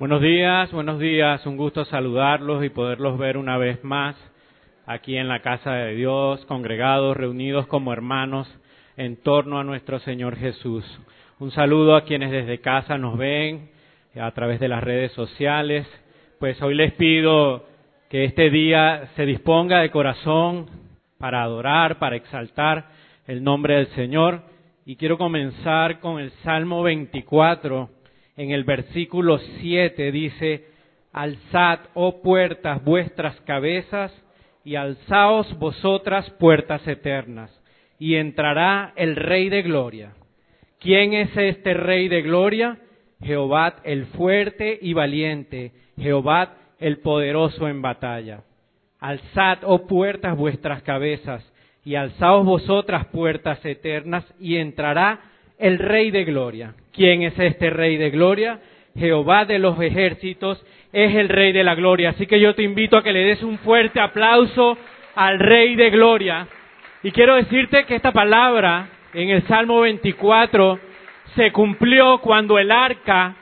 Buenos días, buenos días, un gusto saludarlos y poderlos ver una vez más aquí en la casa de Dios, congregados, reunidos como hermanos en torno a nuestro Señor Jesús. Un saludo a quienes desde casa nos ven a través de las redes sociales. Pues hoy les pido que este día se disponga de corazón para adorar, para exaltar el nombre del Señor. Y quiero comenzar con el Salmo 24 en el versículo 7 dice, Alzad, oh puertas, vuestras cabezas, y alzaos vosotras puertas eternas, y entrará el Rey de Gloria. ¿Quién es este Rey de Gloria? Jehová el fuerte y valiente, Jehová el poderoso en batalla. Alzad, oh puertas, vuestras cabezas, y alzaos vosotras puertas eternas, y entrará el Rey de Gloria. ¿Quién es este Rey de Gloria? Jehová de los ejércitos es el Rey de la Gloria. Así que yo te invito a que le des un fuerte aplauso al Rey de Gloria. Y quiero decirte que esta palabra en el Salmo 24 se cumplió cuando el arca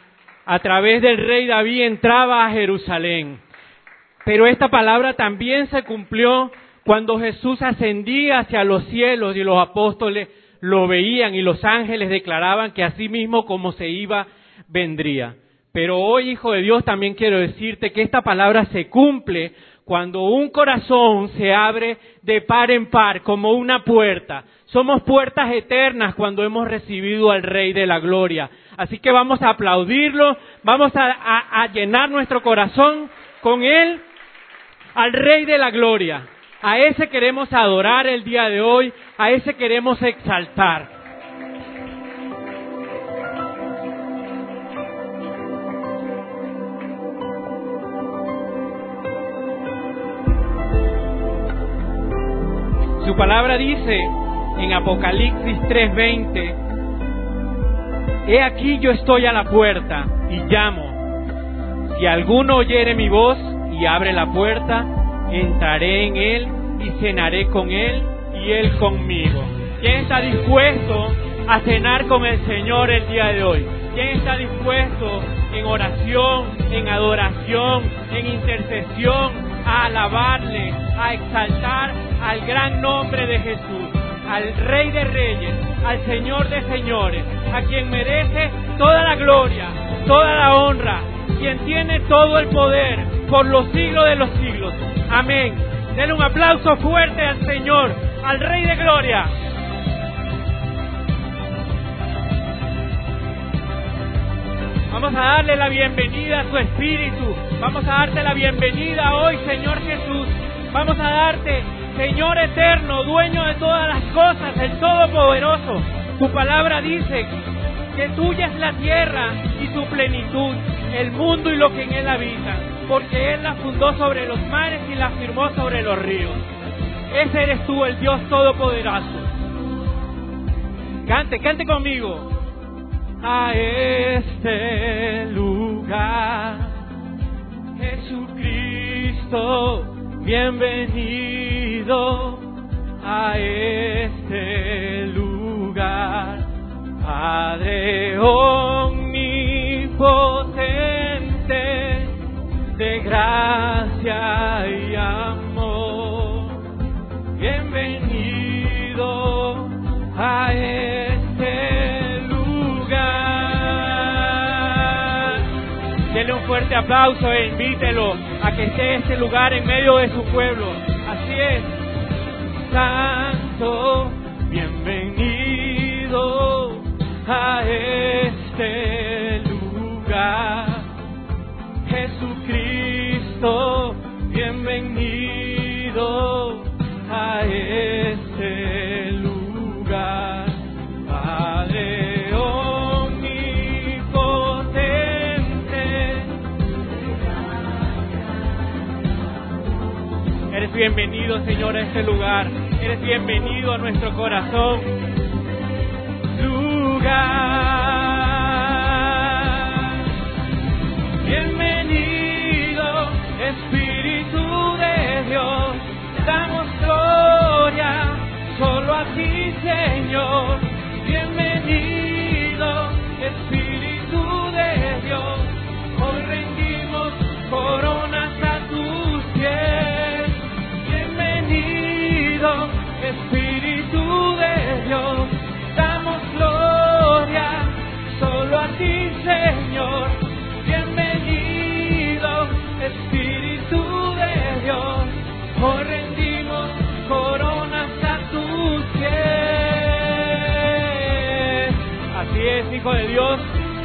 a través del rey David entraba a Jerusalén. Pero esta palabra también se cumplió cuando Jesús ascendía hacia los cielos y los apóstoles lo veían y los ángeles declaraban que así mismo como se iba, vendría. Pero hoy, Hijo de Dios, también quiero decirte que esta palabra se cumple cuando un corazón se abre de par en par como una puerta. Somos puertas eternas cuando hemos recibido al Rey de la Gloria. Así que vamos a aplaudirlo, vamos a, a llenar nuestro corazón con Él, al Rey de la Gloria. A ese queremos adorar el día de hoy, a ese queremos exaltar. Su palabra dice en Apocalipsis 3:20, He aquí yo estoy a la puerta y llamo. Si alguno oyere mi voz y abre la puerta, entraré en Él y cenaré con Él y Él conmigo. ¿Quién está dispuesto a cenar con el Señor el día de hoy? ¿Quién está dispuesto en oración, en adoración, en intercesión, a alabarle, a exaltar al gran nombre de Jesús, al Rey de Reyes, al Señor de Señores, a quien merece toda la gloria, toda la honra, quien tiene todo el poder por los siglos de los siglos? Amén. Denle un aplauso fuerte al Señor, al Rey de Gloria. Vamos a darle la bienvenida a su Espíritu. Vamos a darte la bienvenida hoy, Señor Jesús. Vamos a darte, Señor eterno, dueño de todas las cosas, el Todopoderoso. Tu palabra dice que tuya es la tierra y su plenitud, el mundo y lo que en él habita porque Él la fundó sobre los mares y la firmó sobre los ríos. Ese eres tú, el Dios Todopoderoso. Cante, cante conmigo. A este lugar, Jesucristo, bienvenido a este lugar, Padre omnipotente de gracia y amor. Bienvenido a este lugar. Denle un fuerte aplauso e invítelo a que esté este lugar en medio de su pueblo. Así es. Santo, bienvenido a este lugar. Bienvenido a este lugar. Padre omnipotente. Eres bienvenido, Señor, a este lugar. Eres bienvenido a nuestro corazón. Lugar. Espíritu Damos gloria, solo a ti, Señor. Bienvenido, Espíritu de Dios, hoy rendimos coronas a tus pies. Bienvenido, Espíritu de Dios. Hijo de Dios,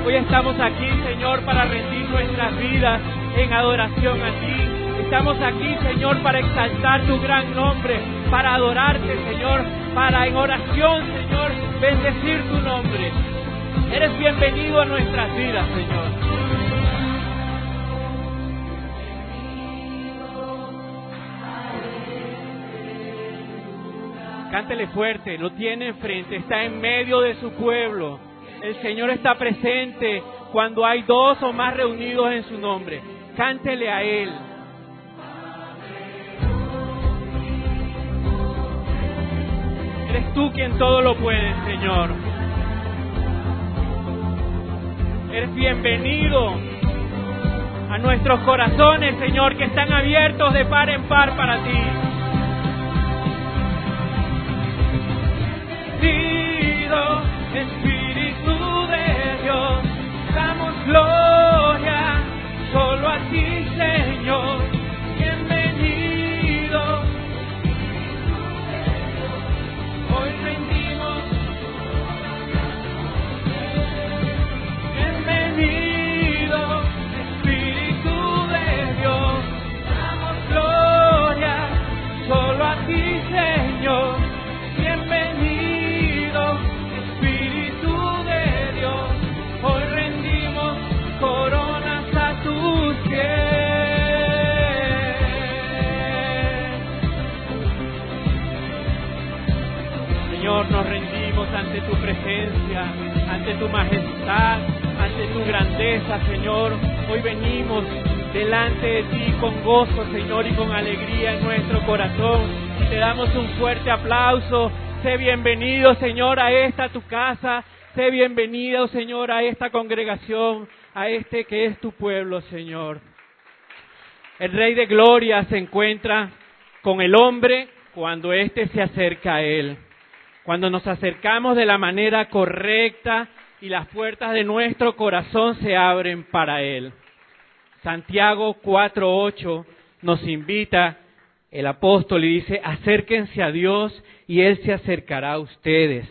hoy estamos aquí, Señor, para rendir nuestras vidas en adoración a ti. Estamos aquí, Señor, para exaltar tu gran nombre, para adorarte, Señor, para en oración, Señor, bendecir tu nombre. Eres bienvenido a nuestras vidas, Señor. Cántele fuerte, lo tiene enfrente, está en medio de su pueblo. El Señor está presente cuando hay dos o más reunidos en su nombre. Cántele a Él. Eres tú quien todo lo puede, Señor. Eres bienvenido a nuestros corazones, Señor, que están abiertos de par en par para ti. Espíritu damos tu presencia, ante tu majestad, ante tu grandeza, Señor. Hoy venimos delante de ti con gozo, Señor, y con alegría en nuestro corazón. Y te damos un fuerte aplauso. Sé bienvenido, Señor, a esta tu casa. Sé bienvenido, Señor, a esta congregación, a este que es tu pueblo, Señor. El Rey de Gloria se encuentra con el hombre cuando éste se acerca a él. Cuando nos acercamos de la manera correcta y las puertas de nuestro corazón se abren para Él. Santiago 4.8 nos invita, el apóstol, y dice, acérquense a Dios y Él se acercará a ustedes.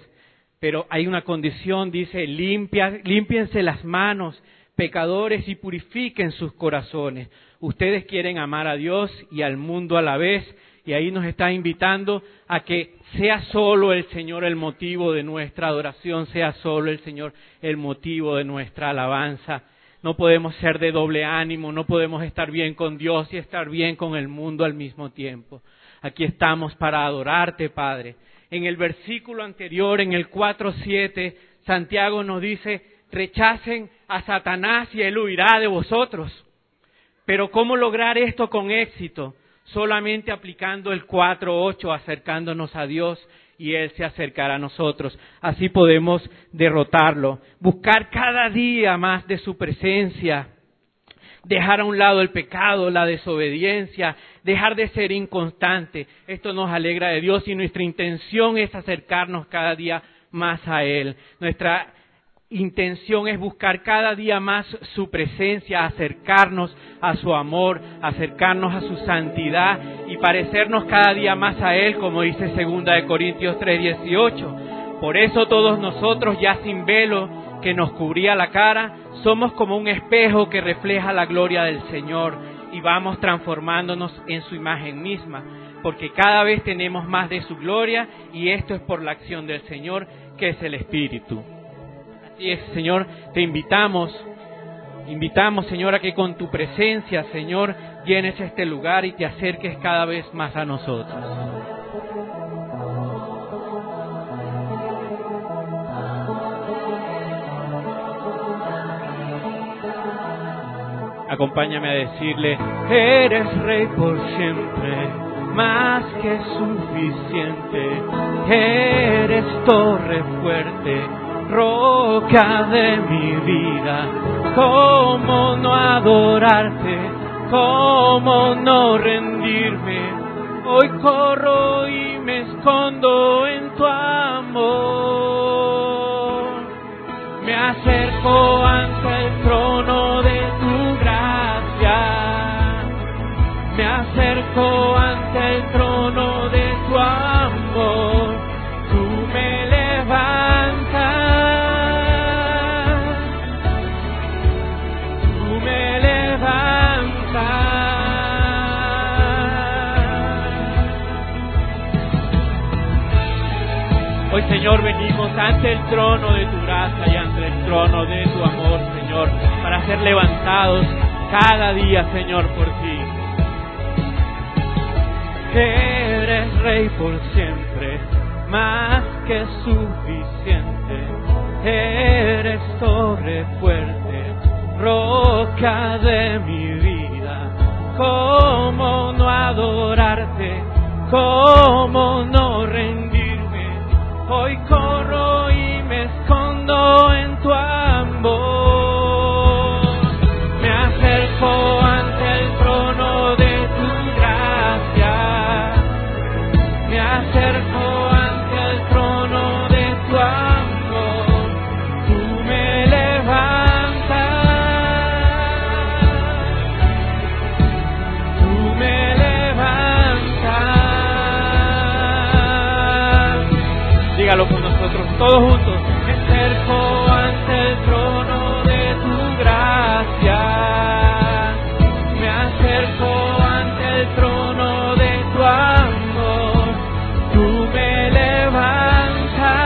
Pero hay una condición, dice, limpia, límpiense las manos, pecadores, y purifiquen sus corazones. Ustedes quieren amar a Dios y al mundo a la vez, y ahí nos está invitando a que sea solo el Señor el motivo de nuestra adoración, sea solo el Señor el motivo de nuestra alabanza. No podemos ser de doble ánimo, no podemos estar bien con Dios y estar bien con el mundo al mismo tiempo. Aquí estamos para adorarte, Padre. En el versículo anterior, en el 4.7, Santiago nos dice, rechacen a Satanás y él huirá de vosotros. Pero ¿cómo lograr esto con éxito? Solamente aplicando el 4.8, acercándonos a Dios y Él se acercará a nosotros. Así podemos derrotarlo. Buscar cada día más de su presencia. Dejar a un lado el pecado, la desobediencia, dejar de ser inconstante. Esto nos alegra de Dios y nuestra intención es acercarnos cada día más a Él. Nuestra intención es buscar cada día más su presencia, acercarnos a su amor, acercarnos a su santidad y parecernos cada día más a Él, como dice segunda de Corintios 3:18. Por eso todos nosotros, ya sin velo que nos cubría la cara, somos como un espejo que refleja la gloria del Señor y vamos transformándonos en su imagen misma, porque cada vez tenemos más de su gloria y esto es por la acción del Señor, que es el Espíritu. Señor, te invitamos, invitamos, Señor, a que con tu presencia, Señor, llenes este lugar y te acerques cada vez más a nosotros. Acompáñame a decirle, eres rey por siempre, más que suficiente, eres torre fuerte roca de mi vida. ¿Cómo no adorarte? ¿Cómo no rendirme? Hoy corro y me escondo en tu amor. Me acerco ante el trono de tu gracia. Me acerco ante el trono Señor, venimos ante el trono de tu gracia y ante el trono de tu amor, Señor, para ser levantados cada día, Señor, por ti. Eres Rey por siempre, más que suficiente. Eres torre fuerte, roca de mi vida. ¿Cómo no adorarte? ¿Cómo no rendirme? Hoy corro y me escondo en tu amor. Me acerco todos juntos. Me acerco ante el trono de tu gracia. Me acerco ante el trono de tu amor. Tú me levantas.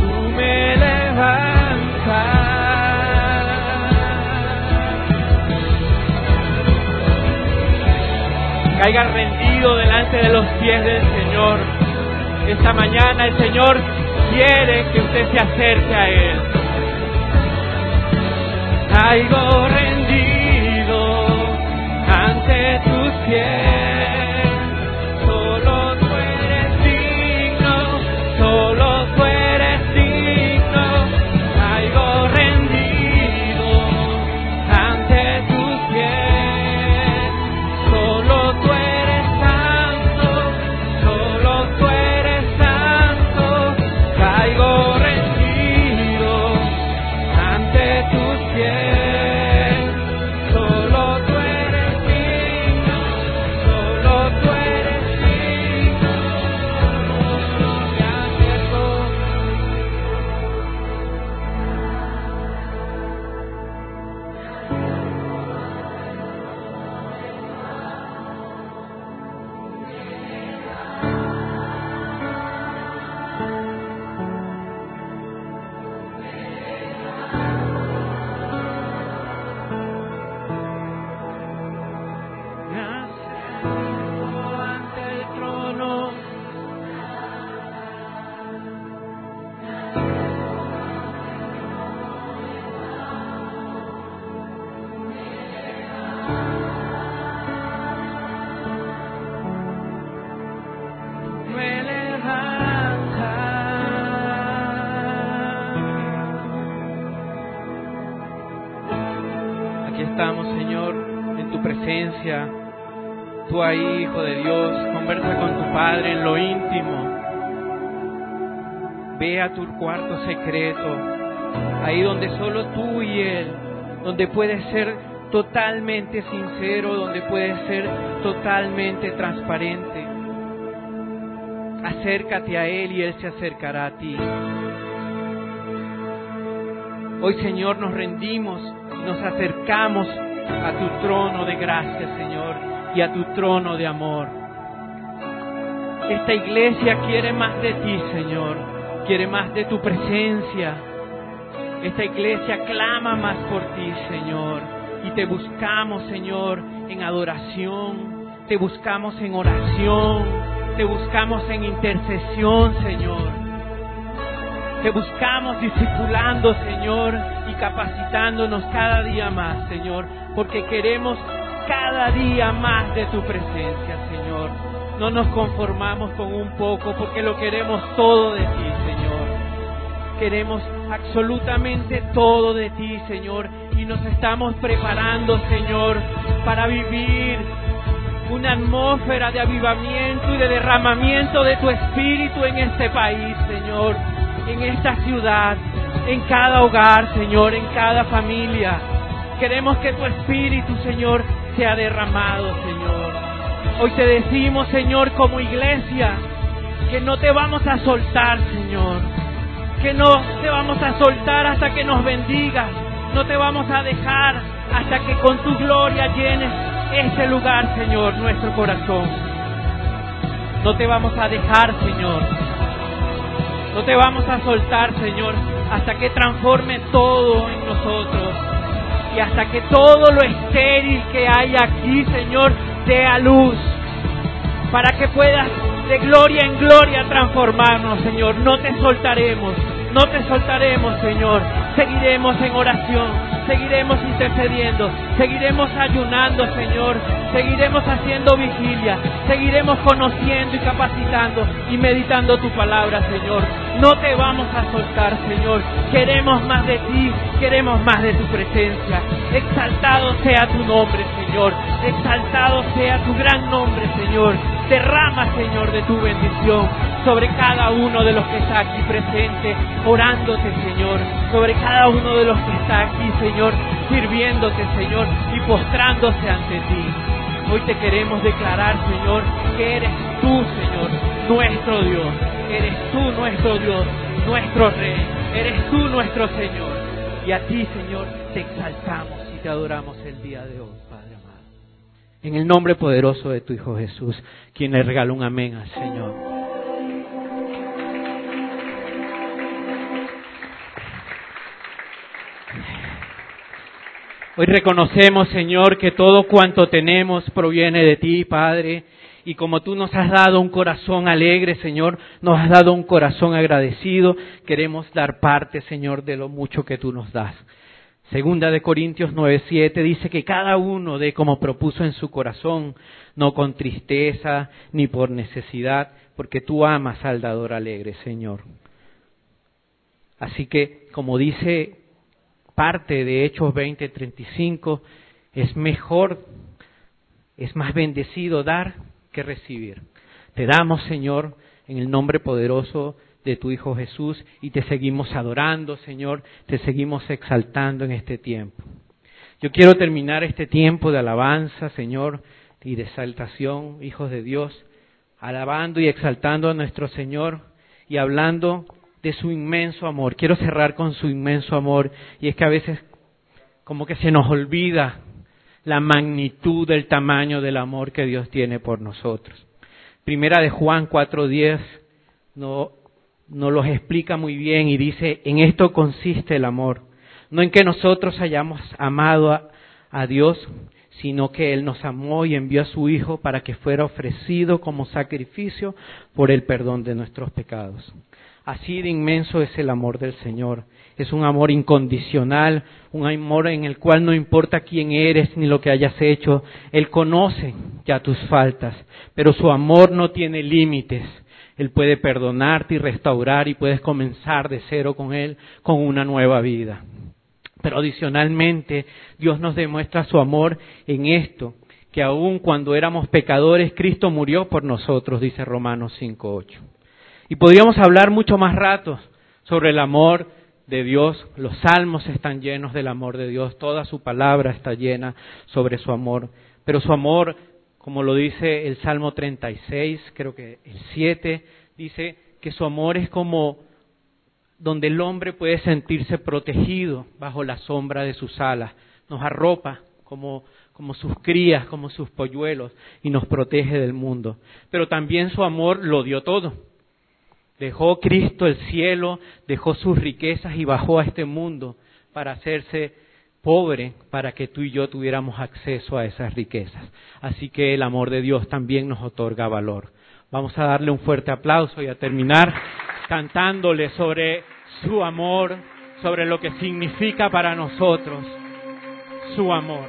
Tú me levantas. Caiga rendido delante de los pies del Esta mañana el Señor quiere que usted se acerque a Él. Caigo rendido ante tus pies. Tú ahí, Hijo de Dios, conversa con tu Padre en lo íntimo. Ve a tu cuarto secreto, ahí donde solo tú y Él, donde puedes ser totalmente sincero, donde puedes ser totalmente transparente. Acércate a Él y Él se acercará a ti. Hoy, Señor, nos rendimos, nos acercamos a tu trono de gracia, Señor, y a tu trono de amor. Esta iglesia quiere más de ti, Señor, quiere más de tu presencia. Esta iglesia clama más por ti, Señor, y te buscamos, Señor, en adoración, te buscamos en oración, te buscamos en intercesión, Señor. Te buscamos discipulando, Señor, capacitándonos cada día más, Señor, porque queremos cada día más de tu presencia, Señor. No nos conformamos con un poco, porque lo queremos todo de ti, Señor. Queremos absolutamente todo de ti, Señor, y nos estamos preparando, Señor, para vivir una atmósfera de avivamiento y de derramamiento de tu espíritu en este país, Señor, en esta ciudad, en cada hogar, Señor, en cada familia. Queremos que tu espíritu, Señor, sea derramado, Señor. Hoy te decimos, Señor, como iglesia, que no te vamos a soltar, Señor. Que no te vamos a soltar hasta que nos bendigas. No te vamos a dejar hasta que con tu gloria llenes este lugar, Señor, nuestro corazón. No te vamos a dejar, Señor. No te vamos a soltar, Señor, hasta que transforme todo en nosotros. Y hasta que todo lo estéril que hay aquí, Señor, dé a luz. Para que puedas de gloria en gloria transformarnos, Señor. No te soltaremos. No te soltaremos, Señor. Seguiremos en oración, seguiremos intercediendo, seguiremos ayunando, Señor. Seguiremos haciendo vigilia, seguiremos conociendo y capacitando y meditando tu palabra, Señor. No te vamos a soltar, Señor. Queremos más de ti, queremos más de tu presencia. Exaltado sea tu nombre, Señor. Exaltado sea tu gran nombre, Señor. Derrama, Señor, de tu bendición sobre cada uno de los que está aquí presente, orándote, Señor, sobre cada uno de los que está aquí, Señor, sirviéndote, Señor, y postrándose ante ti. Hoy te queremos declarar, Señor, que eres tú, Señor, nuestro Dios. Eres tú nuestro Dios, nuestro Rey. Eres tú nuestro Señor. Y a ti, Señor, te exaltamos y te adoramos el día de hoy. En el nombre poderoso de tu Hijo Jesús, quien le regala un amén al Señor. Hoy reconocemos, Señor, que todo cuanto tenemos proviene de ti, Padre. Y como tú nos has dado un corazón alegre, Señor, nos has dado un corazón agradecido, queremos dar parte, Señor, de lo mucho que tú nos das. Segunda de Corintios 9:7 dice que cada uno dé como propuso en su corazón, no con tristeza ni por necesidad, porque tú amas al dador alegre, Señor. Así que, como dice parte de Hechos 20:35, es mejor, es más bendecido dar que recibir. Te damos, Señor, en el nombre poderoso de tu Hijo Jesús y te seguimos adorando, Señor, te seguimos exaltando en este tiempo. Yo quiero terminar este tiempo de alabanza, Señor, y de exaltación, hijos de Dios, alabando y exaltando a nuestro Señor y hablando de su inmenso amor. Quiero cerrar con su inmenso amor y es que a veces como que se nos olvida la magnitud del tamaño del amor que Dios tiene por nosotros. Primera de Juan 4:10 no, no los explica muy bien y dice, en esto consiste el amor, no en que nosotros hayamos amado a, a Dios, sino que Él nos amó y envió a su Hijo para que fuera ofrecido como sacrificio por el perdón de nuestros pecados. Así de inmenso es el amor del Señor. Es un amor incondicional, un amor en el cual no importa quién eres ni lo que hayas hecho. Él conoce ya tus faltas, pero su amor no tiene límites. Él puede perdonarte y restaurar y puedes comenzar de cero con Él con una nueva vida. Pero adicionalmente, Dios nos demuestra su amor en esto, que aun cuando éramos pecadores, Cristo murió por nosotros, dice Romanos 5.8. Y podríamos hablar mucho más rato sobre el amor de Dios. Los salmos están llenos del amor de Dios. Toda su palabra está llena sobre su amor. Pero su amor, como lo dice el Salmo 36, creo que el 7, dice que su amor es como donde el hombre puede sentirse protegido bajo la sombra de sus alas. Nos arropa como, como sus crías, como sus polluelos, y nos protege del mundo. Pero también su amor lo dio todo Dejó Cristo el cielo, dejó sus riquezas y bajó a este mundo para hacerse pobre para que tú y yo tuviéramos acceso a esas riquezas. Así que el amor de Dios también nos otorga valor. Vamos a darle un fuerte aplauso y a terminar cantándole sobre su amor, sobre lo que significa para nosotros su amor.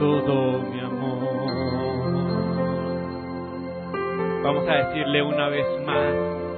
todo mi amor. Vamos a decirle una vez más.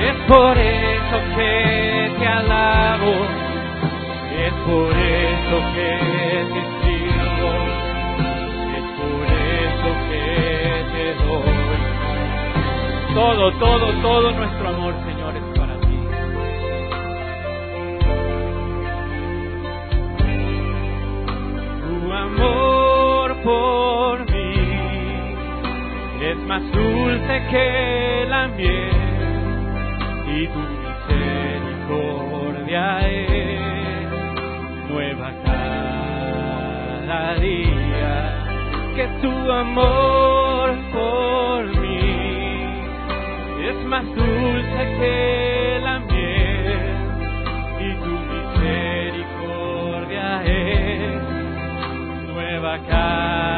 Es por eso que te alabo, es por eso que te sirvo, es por eso que te doy todo, todo, todo nuestro más dulce que la miel y tu misericordia es nueva cada día que tu amor por mí es más dulce que la miel y tu misericordia es nueva cada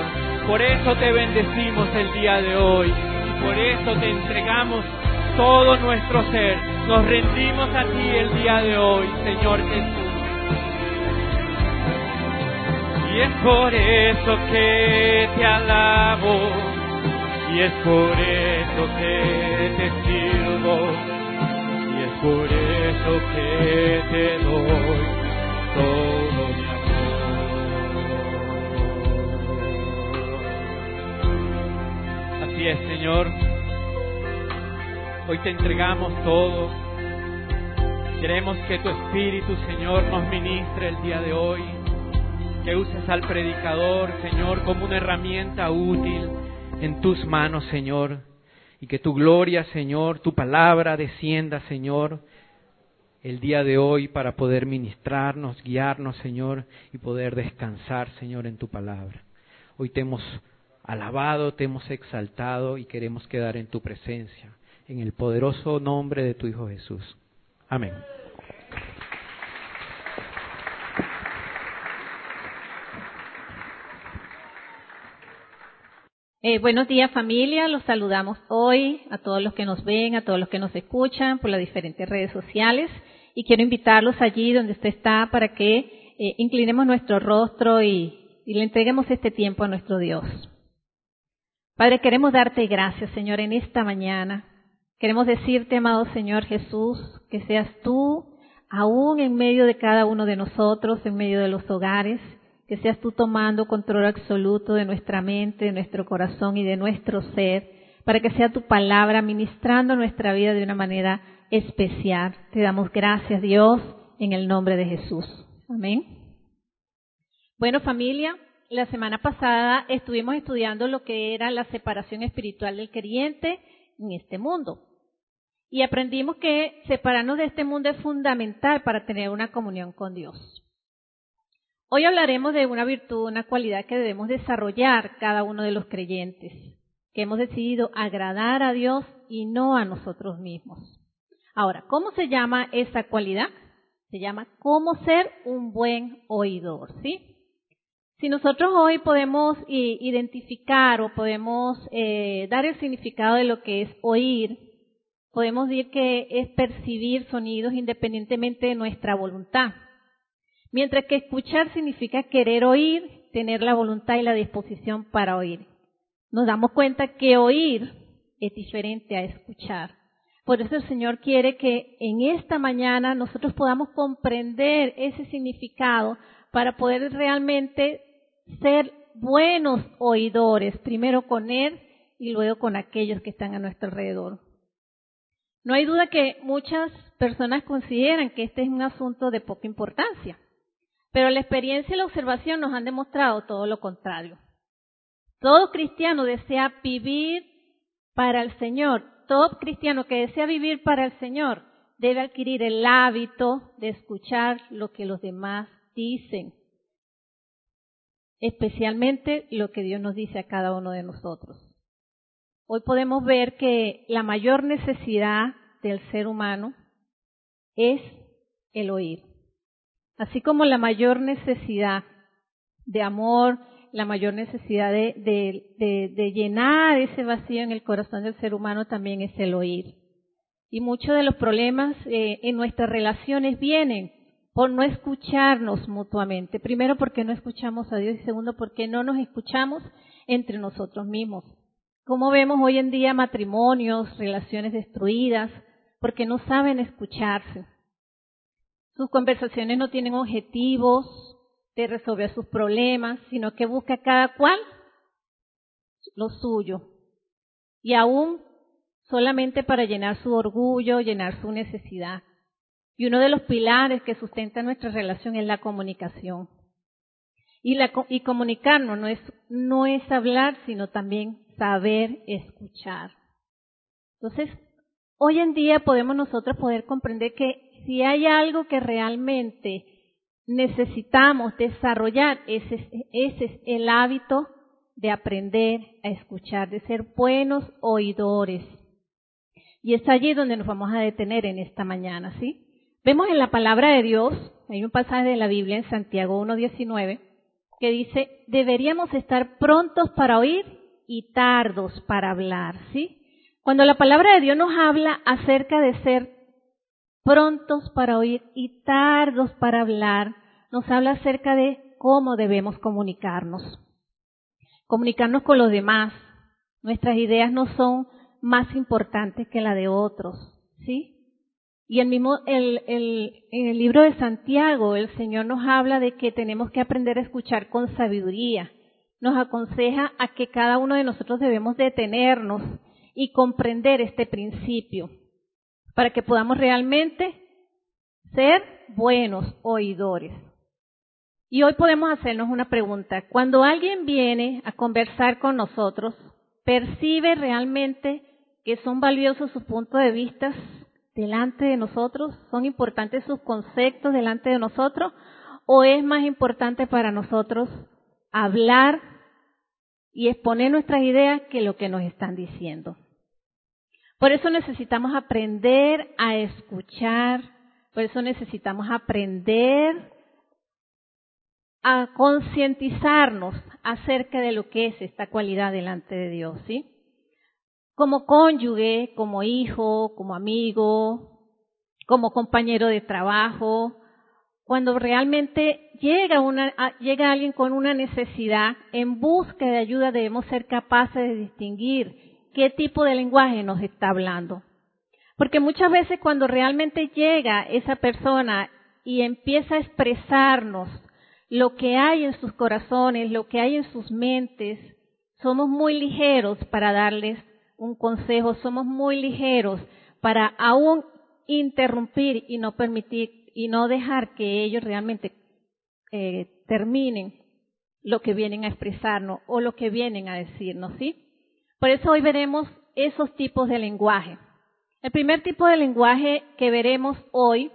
Por eso te bendecimos el día de hoy. Por eso te entregamos todo nuestro ser. Nos rendimos a ti el día de hoy, Señor Jesús. Y es por eso que te alabo, y es por eso que te sirvo, y es por eso que te doy todo Señor. Hoy te entregamos todo. Queremos que tu Espíritu, Señor, nos ministre el día de hoy que uses al predicador, Señor, como una herramienta útil en tus manos, Señor, y que tu gloria, Señor, tu palabra descienda, Señor, el día de hoy para poder ministrarnos, guiarnos, Señor, y poder descansar, Señor, en tu palabra. Hoy te hemos alabado, te hemos exaltado y queremos quedar en tu presencia, en el poderoso nombre de tu Hijo Jesús. Amén. Eh, buenos días familia, los saludamos hoy a todos los que nos ven, a todos los que nos escuchan por las diferentes redes sociales y quiero invitarlos allí donde usted está para que eh, inclinemos nuestro rostro y, y le entreguemos este tiempo a nuestro Dios. Padre, queremos darte gracias Señor en esta mañana. Queremos decirte, amado Señor Jesús, que seas tú aún en medio de cada uno de nosotros, en medio de los hogares que seas tú tomando control absoluto de nuestra mente, de nuestro corazón y de nuestro ser, para que sea tu palabra ministrando nuestra vida de una manera especial. Te damos gracias, Dios, en el nombre de Jesús. Amén. Bueno, familia, la semana pasada estuvimos estudiando lo que era la separación espiritual del creyente en este mundo. Y aprendimos que separarnos de este mundo es fundamental para tener una comunión con Dios. Hoy hablaremos de una virtud, una cualidad que debemos desarrollar cada uno de los creyentes, que hemos decidido agradar a Dios y no a nosotros mismos. Ahora, ¿cómo se llama esa cualidad? Se llama cómo ser un buen oidor, ¿sí? Si nosotros hoy podemos identificar o podemos eh, dar el significado de lo que es oír, podemos decir que es percibir sonidos independientemente de nuestra voluntad. Mientras que escuchar significa querer oír, tener la voluntad y la disposición para oír. Nos damos cuenta que oír es diferente a escuchar. Por eso el Señor quiere que en esta mañana nosotros podamos comprender ese significado para poder realmente ser buenos oidores, primero con Él y luego con aquellos que están a nuestro alrededor. No hay duda que muchas personas consideran que este es un asunto de poca importancia, pero la experiencia y la observación nos han demostrado todo lo contrario. Todo cristiano desea vivir para el Señor. Todo cristiano que desea vivir para el Señor debe adquirir el hábito de escuchar lo que los demás dicen, especialmente lo que Dios nos dice a cada uno de nosotros. Hoy podemos ver que la mayor necesidad del ser humano es el oír. Así como la mayor necesidad de amor, la mayor necesidad de, llenar ese vacío en el corazón del ser humano también es el oír. Y muchos de los problemas eh, en nuestras relaciones vienen por no escucharnos mutuamente. Primero porque no escuchamos a Dios y segundo porque no nos escuchamos entre nosotros mismos. Como vemos hoy en día matrimonios, relaciones destruidas, porque no saben escucharse. Sus conversaciones no tienen objetivos de resolver sus problemas, sino que busca cada cual lo suyo. Y aún solamente para llenar su orgullo, llenar su necesidad. Y uno de los pilares que sustenta nuestra relación es la comunicación. Y, la, y comunicarnos no es, no es hablar, sino también saber escuchar. Entonces, hoy en día podemos nosotros poder comprender que si hay algo que realmente necesitamos desarrollar, ese, ese es el hábito de aprender a escuchar, de ser buenos oidores. Y es allí donde nos vamos a detener en esta mañana, ¿sí? Vemos en la palabra de Dios, hay un pasaje de la Biblia en Santiago 1.19, que dice, deberíamos estar prontos para oír y tardos para hablar, ¿sí? Cuando la palabra de Dios nos habla acerca de ser prontos para oír y tardos para hablar, nos habla acerca de cómo debemos comunicarnos. Comunicarnos con los demás. Nuestras ideas no son más importantes que la de otros, ¿sí? Y el mismo, en el libro de Santiago, el Señor nos habla de que tenemos que aprender a escuchar con sabiduría. Nos aconseja a que cada uno de nosotros debemos detenernos y comprender este principio para que podamos realmente ser buenos oidores. Y hoy podemos hacernos una pregunta. Cuando alguien viene a conversar con nosotros, ¿percibe realmente que son valiosos sus puntos de vista delante de nosotros? ¿Son importantes sus conceptos delante de nosotros? ¿O es más importante para nosotros hablar y exponer nuestras ideas que lo que nos están diciendo? Por eso necesitamos aprender a escuchar, por eso necesitamos aprender a concientizarnos acerca de lo que es esta cualidad delante de Dios, ¿sí? Como cónyuge, como hijo, como amigo, como compañero de trabajo, cuando realmente llega, alguien con una necesidad, en busca de ayuda debemos ser capaces de distinguir qué tipo de lenguaje nos está hablando. Porque muchas veces cuando realmente llega esa persona y empieza a expresarnos lo que hay en sus corazones, lo que hay en sus mentes, somos muy ligeros para darles un consejo, somos muy ligeros para aún interrumpir y no permitir y no dejar que ellos realmente eh, terminen lo que vienen a expresarnos o lo que vienen a decirnos, ¿sí? Por eso hoy veremos esos tipos de lenguaje. El primer tipo de lenguaje que veremos hoy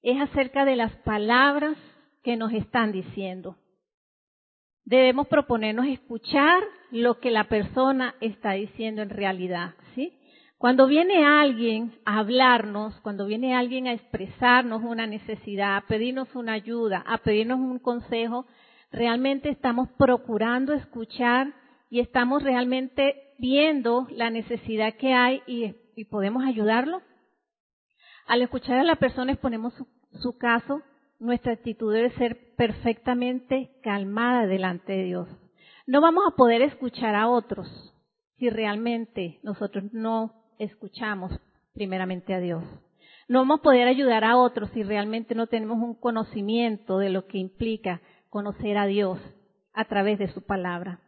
es acerca de las palabras que nos están diciendo. Debemos proponernos escuchar lo que la persona está diciendo en realidad, ¿sí? Cuando viene alguien a hablarnos, cuando viene alguien a expresarnos una necesidad, a pedirnos una ayuda, a pedirnos un consejo, realmente estamos procurando escuchar y estamos realmente viendo la necesidad que hay y, podemos ayudarlo. Al escuchar a la persona exponemos su, su caso, nuestra actitud debe ser perfectamente calmada delante de Dios. No vamos a poder escuchar a otros si realmente nosotros no escuchamos primeramente a Dios. No vamos a poder ayudar a otros si realmente no tenemos un conocimiento de lo que implica conocer a Dios a través de su palabra.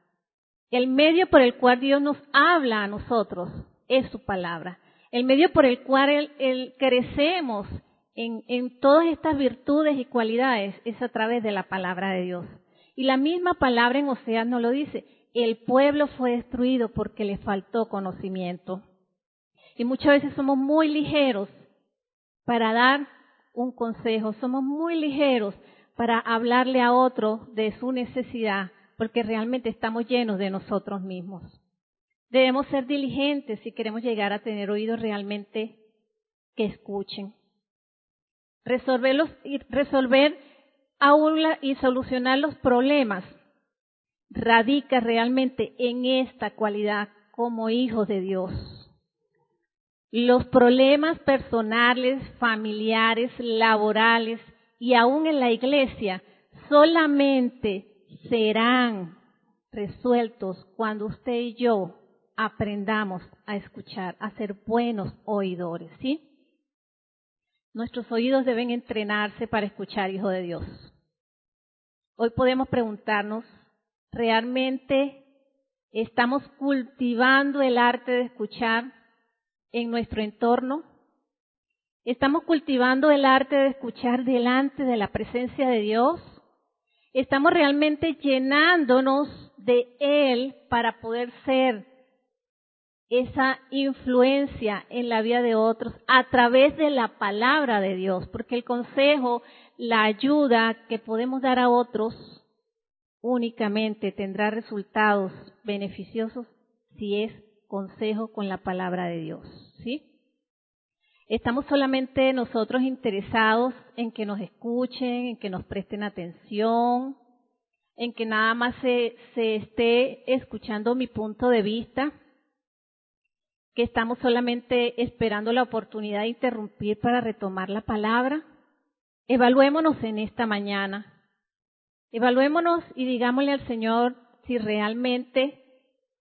El medio por el cual Dios nos habla a nosotros es su palabra. El medio por el cual crecemos en, en todas estas virtudes y cualidades es a través de la palabra de Dios. Y la misma palabra en Oseas nos lo dice. El pueblo fue destruido porque le faltó conocimiento. Y muchas veces somos muy ligeros para dar un consejo, somos muy ligeros para hablarle a otro de su necesidad, porque realmente estamos llenos de nosotros mismos. Debemos ser diligentes si queremos llegar a tener oídos realmente que escuchen. Resolver, resolver y solucionar los problemas radica realmente en esta cualidad como hijos de Dios. Los problemas personales, familiares, laborales y aún en la iglesia solamente serán resueltos cuando usted y yo aprendamos a escuchar, a ser buenos oidores, ¿sí? Nuestros oídos deben entrenarse para escuchar, Hijo de Dios. Hoy podemos preguntarnos, ¿realmente estamos cultivando el arte de escuchar? en nuestro entorno? ¿Estamos cultivando el arte de escuchar delante de la presencia de Dios? ¿Estamos realmente llenándonos de Él para poder ser esa influencia en la vida de otros a través de la palabra de Dios? Porque el consejo, la ayuda que podemos dar a otros únicamente tendrá resultados beneficiosos si es consejo con la palabra de Dios, ¿sí? Estamos solamente nosotros interesados en que nos escuchen, en que nos presten atención, en que nada más se, se esté escuchando mi punto de vista, que estamos solamente esperando la oportunidad de interrumpir para retomar la palabra. Evaluémonos en esta mañana. Evaluémonos y digámosle al Señor si realmente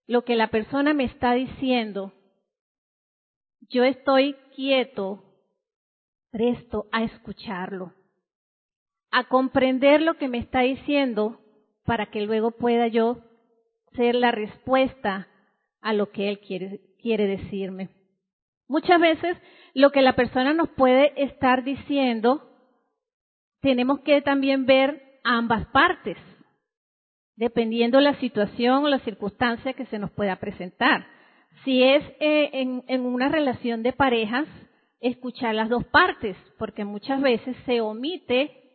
lo que la persona me está diciendo, yo estoy quieto, presto a escucharlo, a comprender lo que me está diciendo para que luego pueda yo ser la respuesta a lo que él quiere, quiere decirme. Muchas veces lo que la persona nos puede estar diciendo, tenemos que también ver ambas partes dependiendo la situación o la circunstancia que se nos pueda presentar. Si es eh, en, en una relación de parejas, escuchar las dos partes, porque muchas veces se omite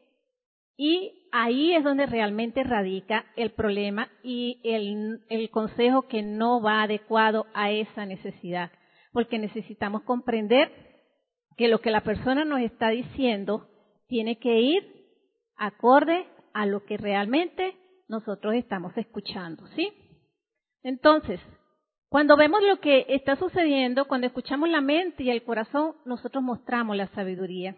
y ahí es donde realmente radica el problema y el, consejo que no va adecuado a esa necesidad, porque necesitamos comprender que lo que la persona nos está diciendo tiene que ir acorde a lo que realmente nosotros estamos escuchando, ¿sí? Entonces, cuando vemos lo que está sucediendo, cuando escuchamos la mente y el corazón, nosotros mostramos la sabiduría.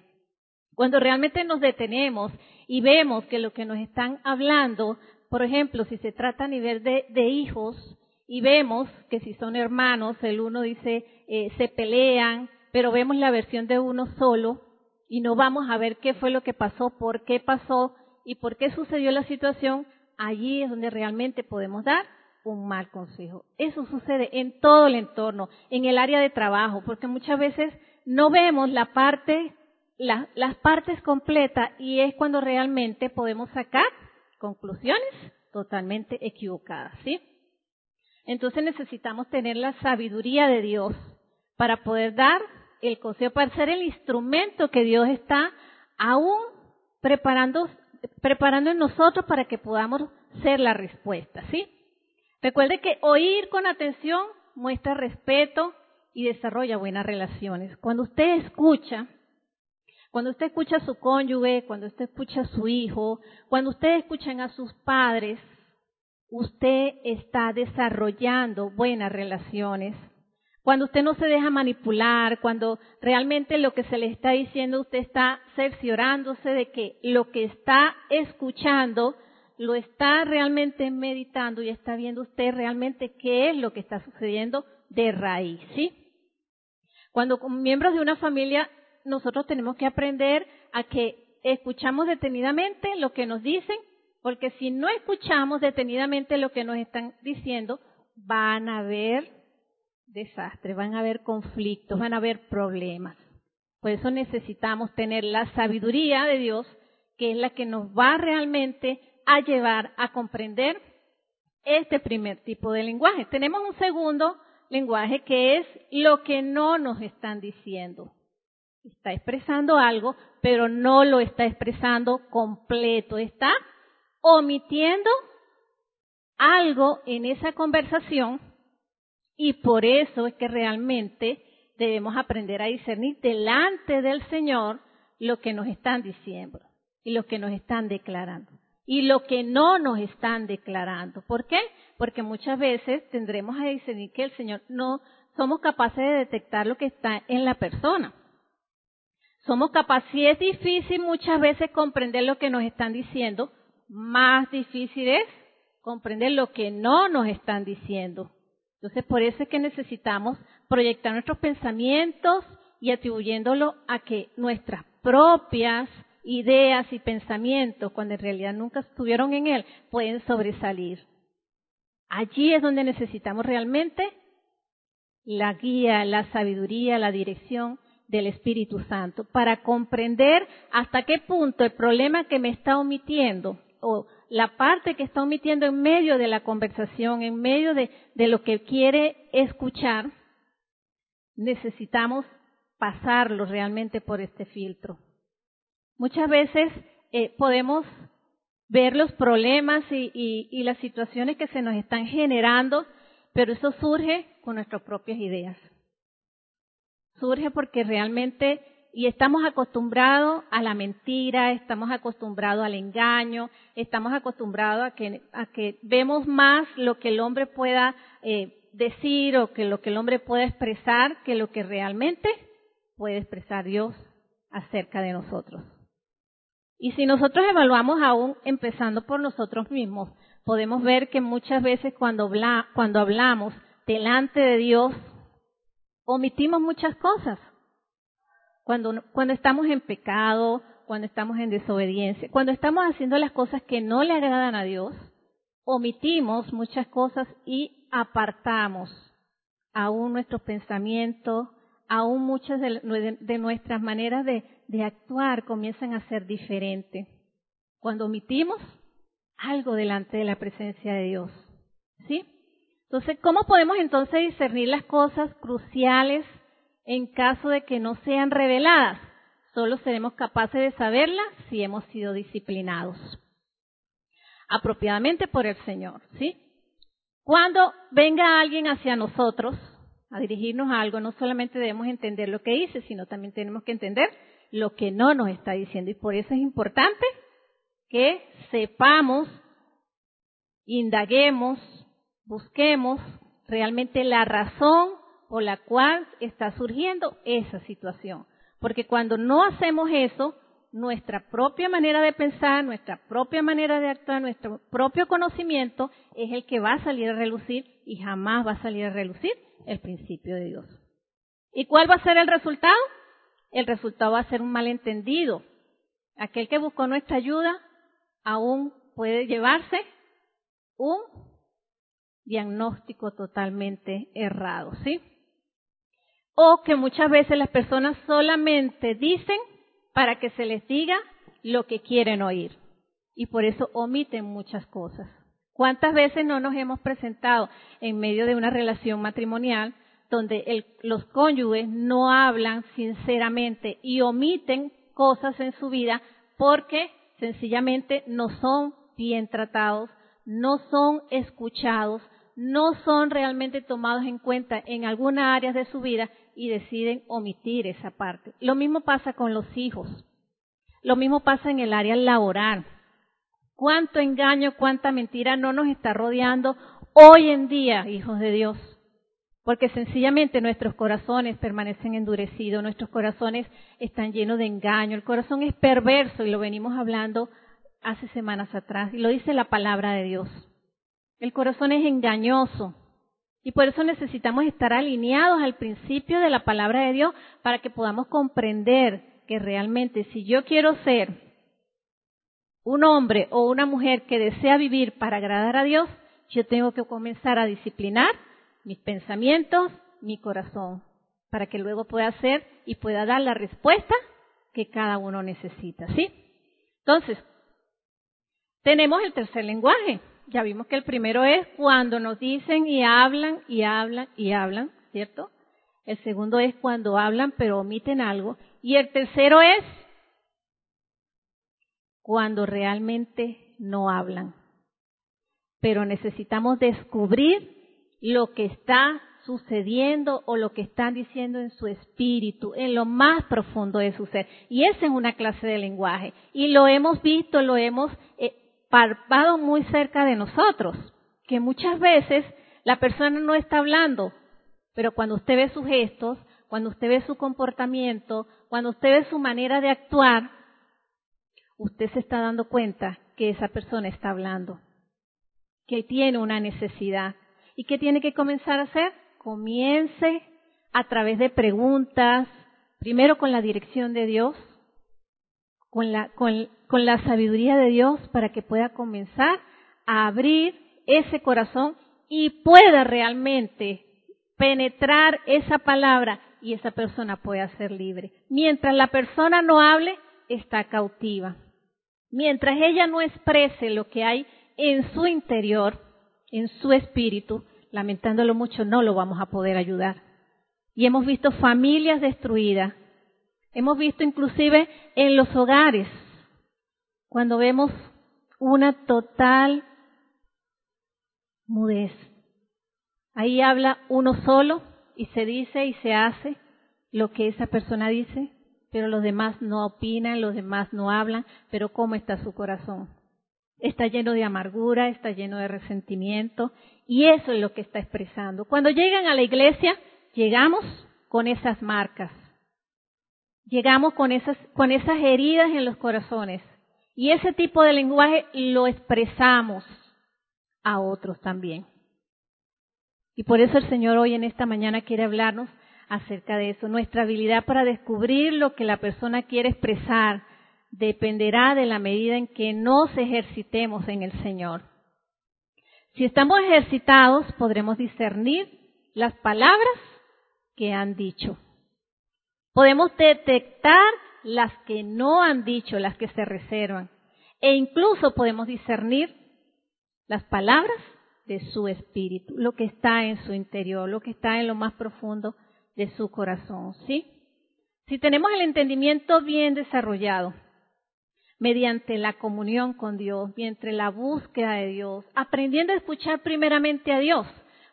Cuando realmente nos detenemos y vemos que lo que nos están hablando, por ejemplo, si se trata a nivel de, de hijos, y vemos que si son hermanos, el uno dice, eh, se pelean, pero vemos la versión de uno solo y no vamos a ver qué fue lo que pasó, por qué pasó y por qué sucedió la situación, allí es donde realmente podemos dar un mal consejo. Eso sucede en todo el entorno, en el área de trabajo, porque muchas veces no vemos la parte, las partes completas y es cuando realmente podemos sacar conclusiones totalmente equivocadas, ¿sí? Entonces necesitamos tener la sabiduría de Dios para poder dar el consejo, para ser el instrumento que Dios está aún preparando, preparando en nosotros para que podamos ser la respuesta, ¿sí? Recuerde que oír con atención muestra respeto y desarrolla buenas relaciones. Cuando usted escucha, cuando usted escucha a su cónyuge, cuando usted escucha a su hijo, cuando usted escuchan a sus padres, usted está desarrollando buenas relaciones. Cuando usted no se deja manipular, cuando realmente lo que se le está diciendo, usted está cerciorándose de que lo que está escuchando lo está realmente meditando y está viendo usted realmente qué es lo que está sucediendo de raíz. Cuando miembros de una familia nosotros tenemos que aprender a que escuchamos detenidamente lo que nos dicen porque si no escuchamos detenidamente lo que nos están diciendo, van a haber desastres, van a haber conflictos, van a haber problemas. Por eso necesitamos tener la sabiduría de Dios, que es la que nos va realmente a llevar a comprender este primer tipo de lenguaje. Tenemos un segundo lenguaje que es lo que no nos están diciendo. Está expresando algo, pero no lo está expresando completo. Está omitiendo algo en esa conversación y por eso es que realmente debemos aprender a discernir delante del Señor lo que nos están diciendo y lo que nos están declarando y lo que no nos están declarando. ¿Por qué? Porque muchas veces tendremos a discernir que el Señor no somos capaces de detectar lo que está en la persona. Somos capaces, si es difícil muchas veces comprender lo que nos están diciendo, más difícil es comprender lo que no nos están diciendo. Entonces, por eso es que necesitamos proyectar nuestros pensamientos y atribuyéndolo a que nuestras propias ideas y pensamientos, cuando en realidad nunca estuvieron en él, pueden sobresalir. Allí es donde necesitamos realmente la guía, la sabiduría, la dirección del Espíritu Santo para comprender hasta qué punto el problema que me está omitiendo o la parte que está omitiendo en medio de la conversación, en medio de, lo que quiere escuchar, necesitamos pasarlo realmente por este filtro. Muchas veces eh, podemos ver los problemas y, y las situaciones que se nos están generando, pero eso surge con nuestras propias ideas. Surge porque realmente y estamos acostumbrados a la mentira, estamos acostumbrados al engaño, estamos acostumbrados a que, a que vemos más lo que el hombre pueda eh, decir o que lo que el hombre pueda expresar que lo que realmente puede expresar Dios acerca de nosotros. Y si nosotros evaluamos aún empezando por nosotros mismos, podemos ver que muchas veces cuando, cuando hablamos delante de Dios, omitimos muchas cosas cuando, cuando estamos en pecado, cuando estamos en desobediencia, cuando estamos haciendo las cosas que no le agradan a Dios, omitimos muchas cosas y apartamos aún nuestros pensamientos, aún muchas de, nuestras maneras de, de actuar comienzan a ser diferentes. Cuando omitimos algo delante de la presencia de Dios. ¿Sí? Entonces, ¿cómo podemos entonces discernir las cosas cruciales en caso de que no sean reveladas. Solo seremos capaces de saberlas si hemos sido disciplinados apropiadamente por el Señor, ¿sí? Cuando venga alguien hacia nosotros a dirigirnos a algo, no solamente debemos entender lo que dice, sino también tenemos que entender lo que no nos está diciendo. Y por eso es importante que sepamos, indaguemos, busquemos realmente la razón por la cual está surgiendo esa situación. Porque cuando no hacemos eso, nuestra propia manera de pensar, nuestra propia manera de actuar, nuestro propio conocimiento es el que va a salir a relucir y jamás va a salir a relucir el principio de Dios. ¿Y cuál va a ser el resultado? El resultado va a ser un malentendido. Aquel que buscó nuestra ayuda aún puede llevarse un diagnóstico totalmente errado, ¿sí? O que muchas veces las personas solamente dicen para que se les diga lo que quieren oír y por eso omiten muchas cosas. ¿Cuántas veces no nos hemos presentado en medio de una relación matrimonial donde los cónyuges no hablan sinceramente y omiten cosas en su vida porque sencillamente no son bien tratados, no son escuchados, no son realmente tomados en cuenta en alguna área de su vida y deciden omitir esa parte. Lo mismo pasa con los hijos. Lo mismo pasa en el área laboral. Cuánto engaño, cuánta mentira no nos está rodeando hoy en día, hijos de Dios. Porque sencillamente nuestros corazones permanecen endurecidos, nuestros corazones están llenos de engaño, el corazón es perverso y lo venimos hablando hace semanas atrás y lo dice la palabra de Dios. El corazón es engañoso y por eso necesitamos estar alineados al principio de la palabra de Dios para que podamos comprender que realmente si yo quiero ser un hombre o una mujer que desea vivir para agradar a Dios, yo tengo que comenzar a disciplinar mis pensamientos, mi corazón, para que luego pueda hacer y pueda dar la respuesta que cada uno necesita, ¿sí? Entonces, tenemos el tercer lenguaje. Ya vimos que el primero es cuando nos dicen y hablan y hablan y hablan, ¿cierto? El segundo es cuando hablan pero omiten algo. Y el tercero es cuando realmente no hablan. Pero necesitamos descubrir lo que está sucediendo o lo que están diciendo en su espíritu, en lo más profundo de su ser. Y esa es una clase de lenguaje. Y lo hemos visto, lo hemos eh, parpado muy cerca de nosotros, que muchas veces la persona no está hablando, pero cuando usted ve sus gestos, cuando usted ve su comportamiento, cuando usted ve su manera de actuar, usted se está dando cuenta que esa persona está hablando, que tiene una necesidad. ¿Y qué tiene que comenzar a hacer? Comience a través de preguntas, primero con la dirección de Dios, con la, sabiduría de Dios para que pueda comenzar a abrir ese corazón y pueda realmente penetrar esa palabra y esa persona pueda ser libre. Mientras la persona no hable, está cautiva. Mientras ella no exprese lo que hay en su interior, en su espíritu, lamentándolo mucho, no lo vamos a poder ayudar. Y hemos visto familias destruidas. Hemos visto inclusive en los hogares, cuando vemos una total mudez. Ahí habla uno solo y se dice y se hace lo que esa persona dice pero los demás no opinan, los demás no hablan, pero ¿cómo está su corazón? Está lleno de amargura, está lleno de resentimiento, y eso es lo que está expresando. Cuando llegan a la iglesia, llegamos con esas marcas, llegamos con esas, con esas heridas en los corazones, y ese tipo de lenguaje lo expresamos a otros también. Y por eso el Señor hoy en esta mañana quiere hablarnos acerca de eso. Nuestra habilidad para descubrir lo que la persona quiere expresar dependerá de la medida en que nos ejercitemos en el Señor. Si estamos ejercitados, podremos discernir las palabras que han dicho. Podemos detectar las que no han dicho, las que se reservan. E incluso podemos discernir las palabras de su espíritu, lo que está en su interior, lo que está en lo más profundo de su corazón, ¿sí? Si tenemos el entendimiento bien desarrollado, mediante la comunión con Dios, mediante la búsqueda de Dios, aprendiendo a escuchar primeramente a Dios,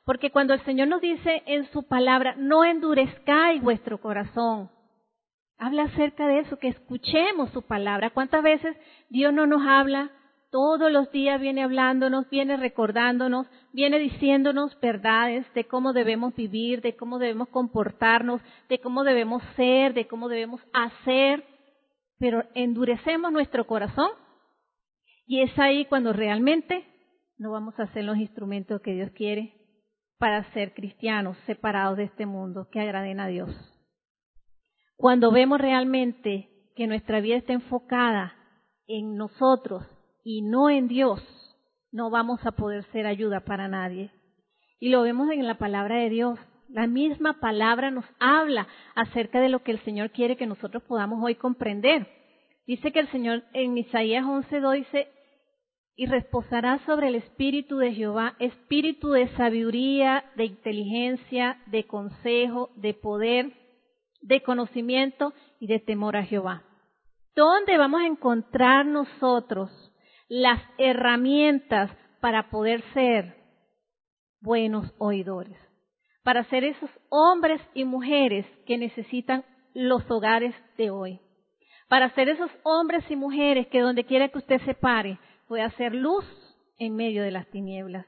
porque cuando el Señor nos dice en su palabra, no endurezcáis vuestro corazón, habla acerca de eso, que escuchemos su palabra. ¿Cuántas veces Dios no nos habla todos los días viene hablándonos, viene recordándonos, viene diciéndonos verdades de cómo debemos vivir, de cómo debemos comportarnos, de cómo debemos ser, de cómo debemos hacer, pero endurecemos nuestro corazón y es ahí cuando realmente no vamos a ser los instrumentos que Dios quiere para ser cristianos separados de este mundo que agraden a Dios. Cuando vemos realmente que nuestra vida está enfocada en nosotros, y no en Dios, no vamos a poder ser ayuda para nadie. Y lo vemos en la palabra de Dios. La misma palabra nos habla acerca de lo que el Señor quiere que nosotros podamos hoy comprender. Dice que el Señor en Isaías 11.2 dice, y reposará sobre el espíritu de Jehová, espíritu de sabiduría, de inteligencia, de consejo, de poder, de conocimiento y de temor a Jehová. ¿Dónde vamos a encontrar nosotros las herramientas para poder ser buenos oidores? Para ser esos hombres y mujeres que necesitan los hogares de hoy. Para ser esos hombres y mujeres que donde quiera que usted se pare, puede hacer luz en medio de las tinieblas.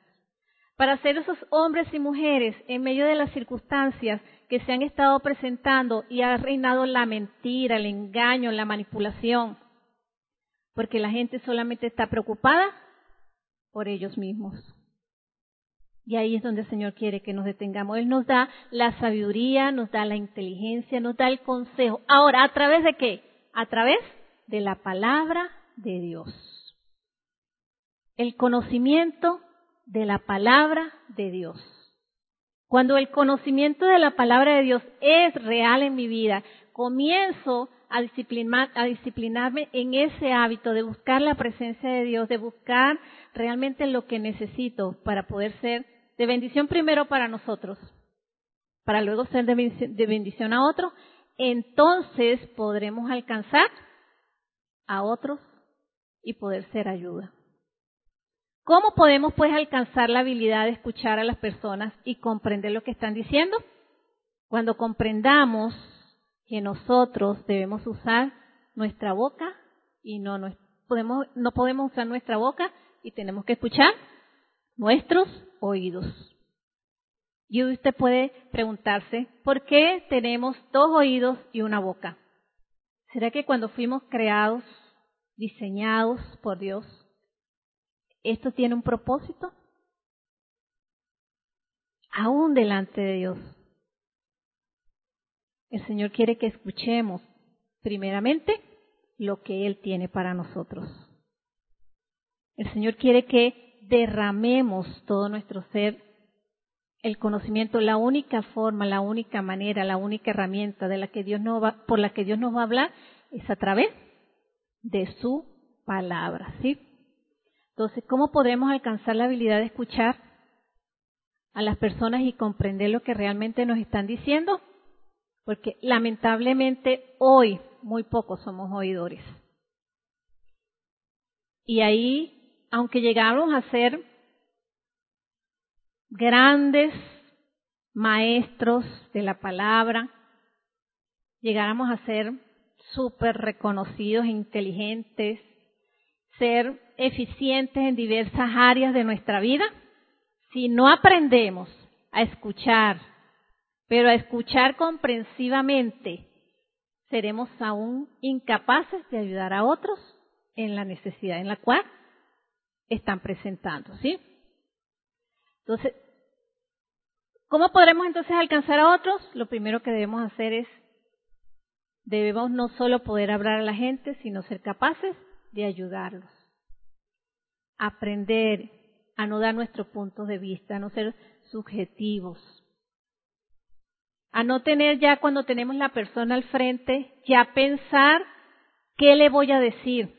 Para ser esos hombres y mujeres en medio de las circunstancias que se han estado presentando y ha reinado la mentira, el engaño, la manipulación. Porque la gente solamente está preocupada por ellos mismos. Y ahí es donde el Señor quiere que nos detengamos. Él nos da la sabiduría, nos da la inteligencia, nos da el consejo. Ahora, ¿a través de qué? A través de la palabra de Dios el conocimiento de la palabra de Dios. Cuando el conocimiento de la palabra de Dios es real en mi vida, comienzo a, a, disciplinarme en ese hábito de buscar la presencia de Dios, de buscar realmente lo que necesito para poder ser de bendición primero para nosotros, para luego ser de bendición a otros, entonces podremos alcanzar a otros y poder ser ayuda. ¿Cómo podemos pues alcanzar la habilidad de escuchar a las personas y comprender lo que están diciendo? Cuando comprendamos que nosotros debemos usar nuestra boca y no, podemos, no podemos usar nuestra boca y tenemos que escuchar nuestros oídos. Y usted puede preguntarse, ¿por qué tenemos dos oídos y una boca? ¿Será que cuando fuimos creados, diseñados por Dios, esto tiene un propósito. Aún delante de Dios. El Señor quiere que escuchemos, primeramente, lo que Él tiene para nosotros. El Señor quiere que derramemos todo nuestro ser, el conocimiento, la única forma, la única manera, la única herramienta de la que Dios nos va, por la que Dios nos va a hablar es a través de su palabra, ¿sí? Entonces, ¿cómo podremos alcanzar la habilidad de escuchar a las personas y comprender lo que realmente nos están diciendo? Porque lamentablemente hoy muy pocos somos oidores. Y ahí, aunque llegamos a ser grandes maestros de la palabra, llegáramos a ser súper reconocidos, e inteligentes, ser eficientes en diversas áreas de nuestra vida, si no aprendemos a escuchar, pero a escuchar comprensivamente, seremos aún incapaces de ayudar a otros en la necesidad en la cual están presentando, ¿sí? Entonces, ¿cómo podremos entonces alcanzar a otros? Lo primero que debemos hacer es, debemos no solo poder hablar a la gente, sino ser capaces de ayudarlos. Aprender a no dar nuestros puntos de vista, a no ser subjetivos. A no tener ya cuando tenemos la persona al frente, ya pensar qué le voy a decir.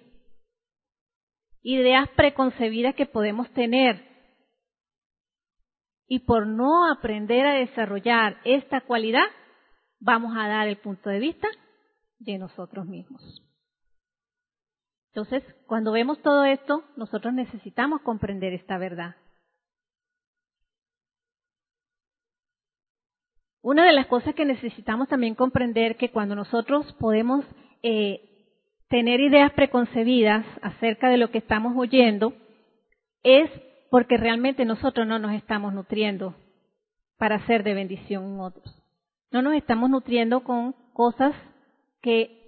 Ideas preconcebidas que podemos tener. Y por no aprender a desarrollar esta cualidad, vamos a dar el punto de vista de nosotros mismos. Entonces, cuando vemos todo esto, nosotros necesitamos comprender esta verdad. Una de las cosas que necesitamos también comprender que cuando nosotros podemos eh, tener ideas preconcebidas acerca de lo que estamos oyendo, es porque realmente nosotros no nos estamos nutriendo para ser de bendición en otros. No nos estamos nutriendo con cosas que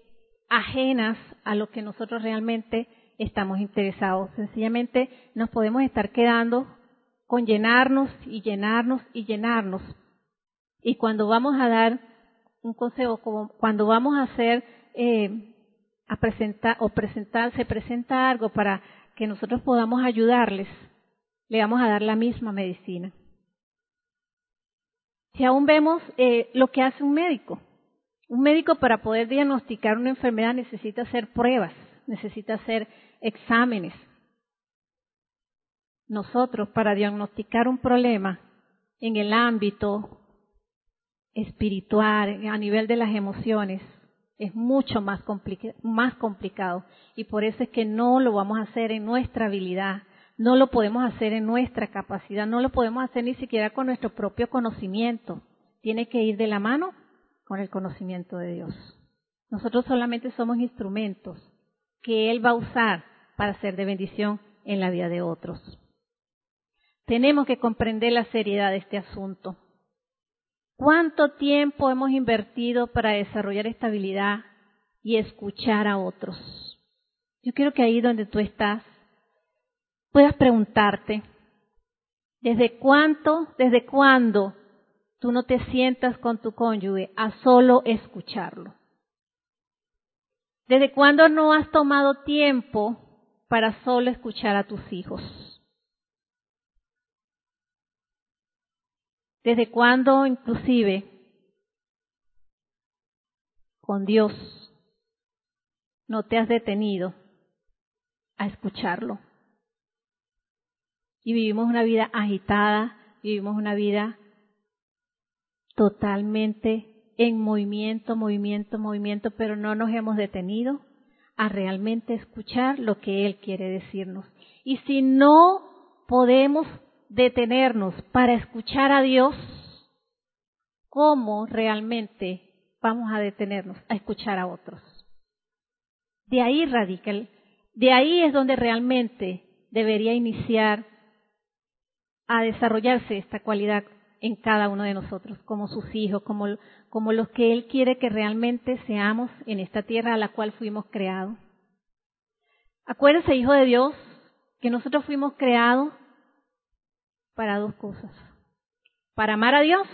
ajenas a lo que nosotros realmente estamos interesados. Sencillamente nos podemos estar quedando con llenarnos y llenarnos y llenarnos. Y cuando vamos a dar un consejo, como cuando vamos a hacer, eh, a presentar o presentar, se presenta algo para que nosotros podamos ayudarles, le vamos a dar la misma medicina. Si aún vemos eh, lo que hace un médico. Un médico para poder diagnosticar una enfermedad necesita hacer pruebas, necesita hacer exámenes. Nosotros para diagnosticar un problema en el ámbito espiritual, a nivel de las emociones, es mucho más, más complicado. Y por eso es que no lo vamos a hacer en nuestra habilidad, no lo podemos hacer en nuestra capacidad, no lo podemos hacer ni siquiera con nuestro propio conocimiento. Tiene que ir de la mano con el conocimiento de Dios. Nosotros solamente somos instrumentos que Él va a usar para ser de bendición en la vida de otros. Tenemos que comprender la seriedad de este asunto. ¿Cuánto tiempo hemos invertido para desarrollar estabilidad y escuchar a otros? Yo quiero que ahí donde tú estás puedas preguntarte, ¿desde cuánto, desde cuándo tú no te sientas con tu cónyuge a solo escucharlo? ¿Desde cuándo no has tomado tiempo para solo escuchar a tus hijos? ¿Desde cuándo inclusive con Dios no te has detenido a escucharlo? Y vivimos una vida agitada, vivimos una vida totalmente en movimiento, movimiento, movimiento, pero no nos hemos detenido a realmente escuchar lo que Él quiere decirnos. Y si no podemos detenernos para escuchar a Dios, ¿cómo realmente vamos a detenernos a escuchar a otros? De ahí radica, de ahí es donde realmente debería iniciar a desarrollarse esta cualidad en cada uno de nosotros, como sus hijos, como, como los que Él quiere que realmente seamos en esta tierra a la cual fuimos creados. Acuérdese, hijo de Dios, que nosotros fuimos creados para dos cosas. Para amar a Dios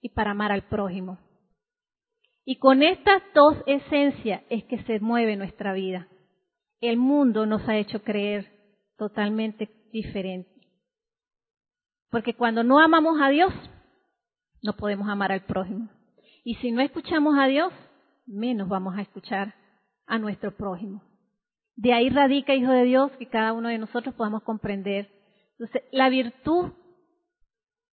y para amar al prójimo. Y con estas dos esencias es que se mueve nuestra vida. El mundo nos ha hecho creer totalmente diferente. Porque cuando no amamos a Dios, no podemos amar al prójimo. Y si no escuchamos a Dios, menos vamos a escuchar a nuestro prójimo. De ahí radica, Hijo de Dios, que cada uno de nosotros podamos comprender entonces, la virtud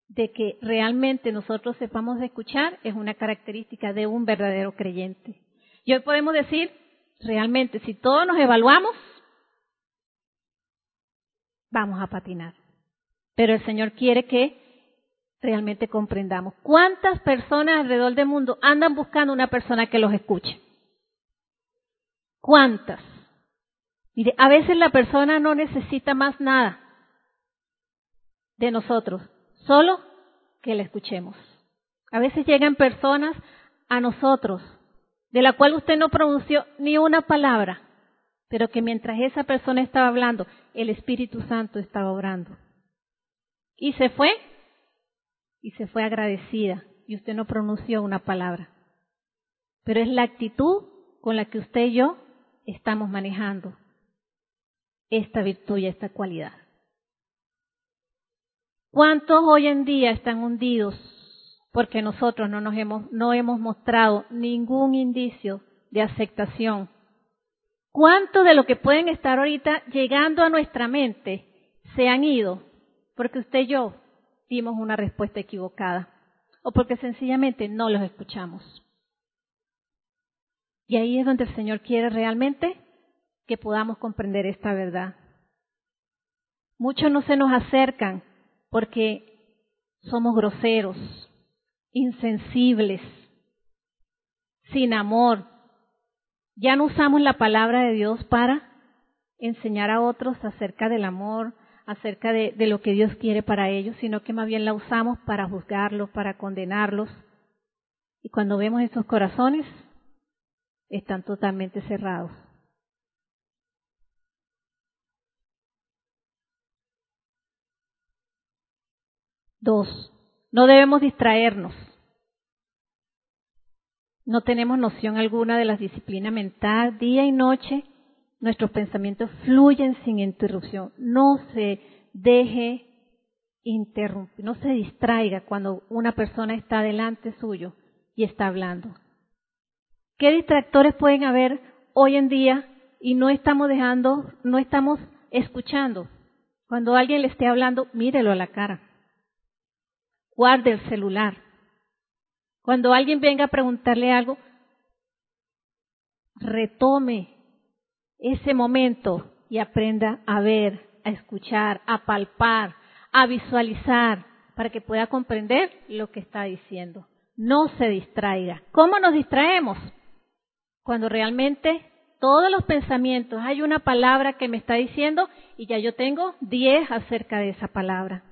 de que realmente nosotros sepamos escuchar es una característica de un verdadero creyente. Y hoy podemos decir, realmente, si todos nos evaluamos, vamos a patinar. Pero el Señor quiere que realmente comprendamos. ¿Cuántas personas alrededor del mundo andan buscando una persona que los escuche? ¿Cuántas? Mire, a veces la persona no necesita más nada de nosotros, solo que la escuchemos. A veces llegan personas a nosotros, de la cual usted no pronunció ni una palabra, pero que mientras esa persona estaba hablando, el Espíritu Santo estaba obrando. Y se fue, y se fue agradecida, y usted no pronunció una palabra. Pero es la actitud con la que usted y yo estamos manejando esta virtud y esta cualidad. ¿Cuántos hoy en día están hundidos porque nosotros no nos hemos, no hemos mostrado ningún indicio de aceptación? ¿Cuántos de lo que pueden estar ahorita llegando a nuestra mente se han ido porque usted y yo dimos una respuesta equivocada o porque sencillamente no los escuchamos? Y ahí es donde el Señor quiere realmente que podamos comprender esta verdad. Muchos no se nos acercan porque somos groseros, insensibles, sin amor. Ya no usamos la palabra de Dios para enseñar a otros acerca del amor, acerca de, lo que Dios quiere para ellos, sino que más bien la usamos para juzgarlos, para condenarlos. Y cuando vemos esos corazones, están totalmente cerrados. Dos, no debemos distraernos. No tenemos noción alguna de la disciplina mental. Día y noche nuestros pensamientos fluyen sin interrupción. No se deje interrumpir, no se distraiga cuando una persona está delante suyo y está hablando. ¿Qué distractores pueden haber hoy en día y no estamos dejando, no estamos escuchando? Cuando alguien le esté hablando, mírelo a la cara. Guarde el celular. Cuando alguien venga a preguntarle algo, retome ese momento y aprenda a ver, a escuchar, a palpar, a visualizar, para que pueda comprender lo que está diciendo. No se distraiga. ¿Cómo nos distraemos? Cuando realmente todos los pensamientos, hay una palabra que me está diciendo y ya yo tengo diez acerca de esa palabra.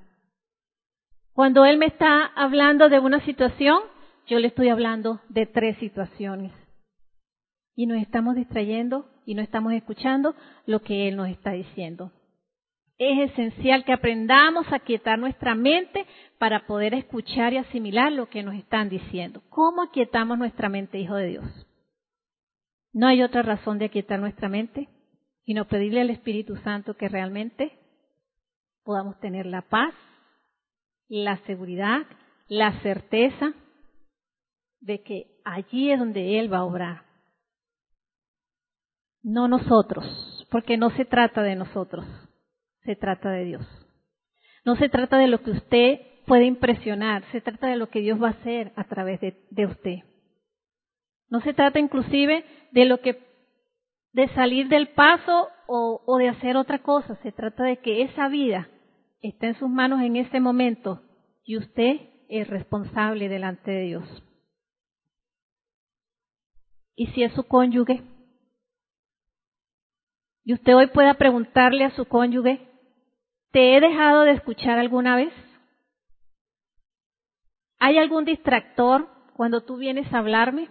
Cuando Él me está hablando de una situación, yo le estoy hablando de tres situaciones. Y nos estamos distrayendo y no estamos escuchando lo que Él nos está diciendo. Es esencial que aprendamos a quietar nuestra mente para poder escuchar y asimilar lo que nos están diciendo. ¿Cómo aquietamos nuestra mente, Hijo de Dios? No hay otra razón de aquietar nuestra mente, sino pedirle al Espíritu Santo que realmente podamos tener la paz, la seguridad, la certeza de que allí es donde Él va a obrar. No nosotros, porque no se trata de nosotros, se trata de Dios. No se trata de lo que usted puede impresionar, se trata de lo que Dios va a hacer a través de, usted. No se trata inclusive de lo que de salir del paso o, o, de hacer otra cosa. Se trata de que esa vida está en sus manos en ese momento y usted es responsable delante de Dios. ¿Y si es su cónyuge? Y usted hoy pueda preguntarle a su cónyuge, ¿te he dejado de escuchar alguna vez? ¿Hay algún distractor cuando tú vienes a hablarme?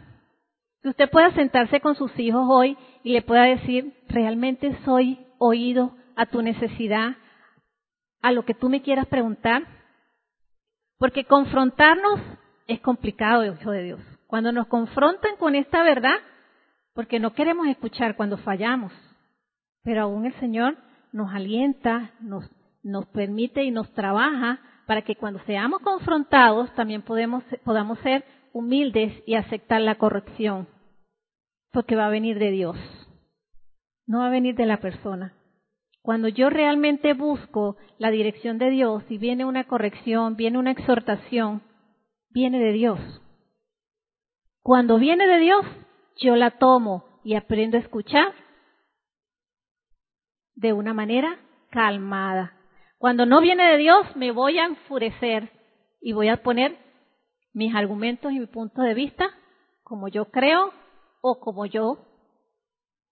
Que usted pueda sentarse con sus hijos hoy y le pueda decir, realmente soy oído a tu necesidad, a lo que tú me quieras preguntar. Porque confrontarnos es complicado, hijo de Dios. Cuando nos confrontan con esta verdad, porque no queremos escuchar cuando fallamos, pero aún el Señor nos alienta, nos, nos permite y nos trabaja para que cuando seamos confrontados también podamos ser humildes y aceptar la corrección, porque va a venir de Dios, no va a venir de la persona. Cuando yo realmente busco la dirección de Dios y viene una corrección, viene una exhortación, viene de Dios. Cuando viene de Dios, yo la tomo y aprendo a escuchar de una manera calmada. Cuando no viene de Dios, me voy a enfurecer y voy a poner mis argumentos y mi punto de vista como yo creo o como yo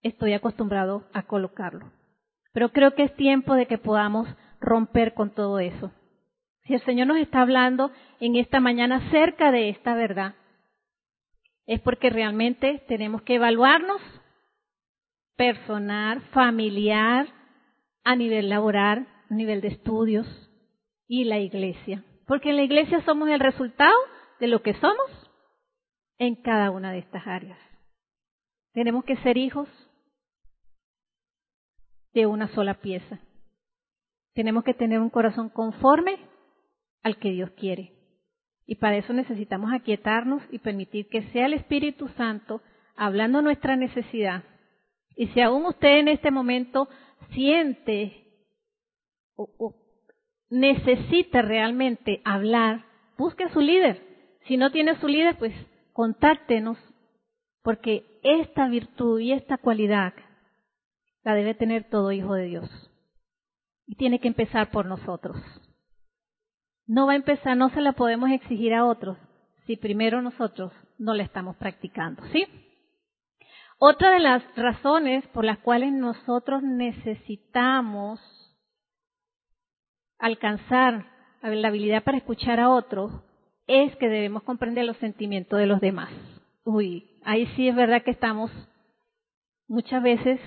estoy acostumbrado a colocarlo. Pero creo que es tiempo de que podamos romper con todo eso. Si el Señor nos está hablando en esta mañana acerca de esta verdad, es porque realmente tenemos que evaluarnos personal, familiar, a nivel laboral, a nivel de estudios y la iglesia. Porque en la iglesia somos el resultado de lo que somos en cada una de estas áreas. Tenemos que ser hijos de una sola pieza. Tenemos que tener un corazón conforme al que Dios quiere. Y para eso necesitamos aquietarnos y permitir que sea el Espíritu Santo hablando nuestra necesidad. Y si aún usted en este momento siente o, necesita realmente hablar, busque a su líder. Si no tiene su líder, pues contáctenos, porque esta virtud y esta cualidad la debe tener todo hijo de Dios. Y tiene que empezar por nosotros. No va a empezar, no se la podemos exigir a otros si primero nosotros no la estamos practicando, ¿sí? Otra de las razones por las cuales nosotros necesitamos alcanzar la habilidad para escuchar a otros es que debemos comprender los sentimientos de los demás. Uy, ahí sí es verdad que estamos muchas veces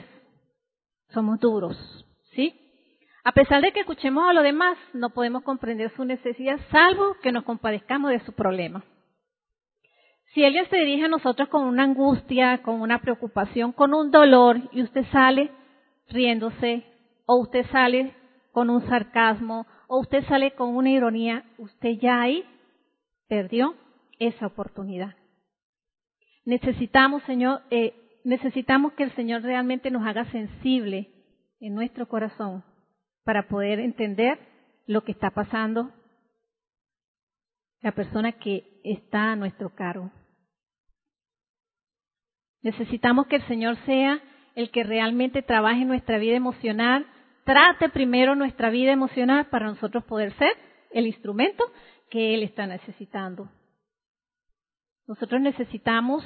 somos duros, ¿sí? A pesar de que escuchemos a los demás, no podemos comprender su necesidad, salvo que nos compadezcamos de su problema. Si alguien se dirige a nosotros con una angustia, con una preocupación, con un dolor, y usted sale riéndose, o usted sale con un sarcasmo o usted sale con una ironía, usted ya ahí perdió esa oportunidad. Necesitamos, Señor, eh, necesitamos que el Señor realmente nos haga sensible en nuestro corazón para poder entender lo que está pasando la persona que está a nuestro cargo. Necesitamos que el Señor sea el que realmente trabaje nuestra vida emocional, trate primero nuestra vida emocional para nosotros poder ser el instrumento que Él está necesitando. Nosotros necesitamos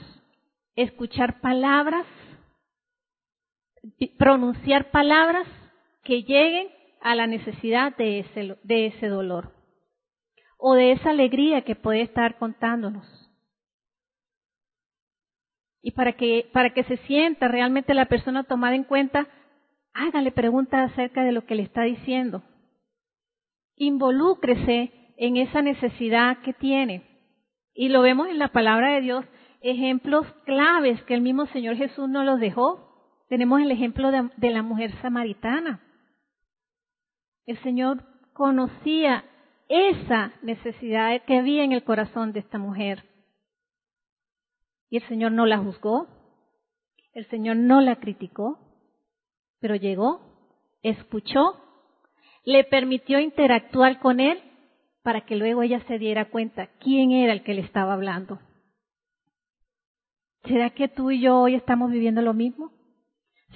escuchar palabras, pronunciar palabras que lleguen a la necesidad de ese, de ese dolor o de esa alegría que puede estar contándonos. Y para que, para que se sienta realmente la persona tomada en cuenta, hágale preguntas acerca de lo que le está diciendo. Involúcrese en esa necesidad que tiene. Y lo vemos en la palabra de Dios, ejemplos claves que el mismo Señor Jesús nos los dejó. Tenemos el ejemplo de, de la mujer samaritana. El Señor conocía esa necesidad que había en el corazón de esta mujer. Y el Señor no la juzgó, el Señor no la criticó, pero llegó, escuchó, le permitió interactuar con él para que luego ella se diera cuenta quién era el que le estaba hablando. ¿Será que tú y yo hoy estamos viviendo lo mismo?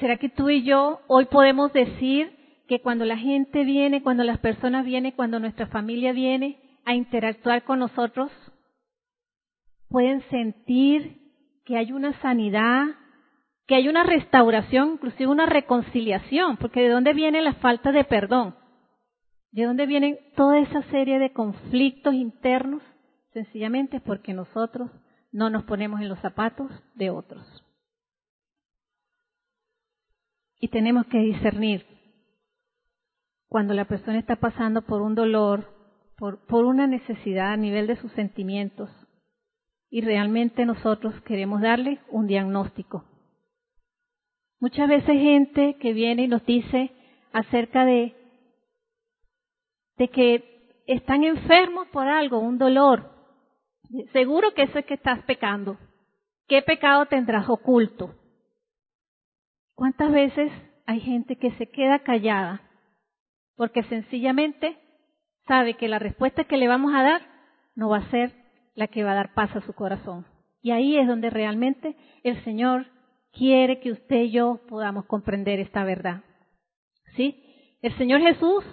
¿Será que tú y yo hoy podemos decir que cuando la gente viene, cuando las personas vienen, cuando nuestra familia viene a interactuar con nosotros, pueden sentir que hay una sanidad, que hay una restauración, inclusive una reconciliación, porque ¿de dónde viene la falta de perdón? ¿De dónde vienen toda esa serie de conflictos internos? Sencillamente porque nosotros no nos ponemos en los zapatos de otros. Y tenemos que discernir cuando la persona está pasando por un dolor, por, por una necesidad a nivel de sus sentimientos, y realmente nosotros queremos darle un diagnóstico. Muchas veces gente que viene y nos dice acerca de, de que están enfermos por algo, un dolor. Seguro que eso es que estás pecando. ¿Qué pecado tendrás oculto? ¿Cuántas veces hay gente que se queda callada porque sencillamente sabe que la respuesta que le vamos a dar no va a ser la que va a dar paz a su corazón. Y ahí es donde realmente el Señor quiere que usted y yo podamos comprender esta verdad. ¿Sí? El Señor Jesús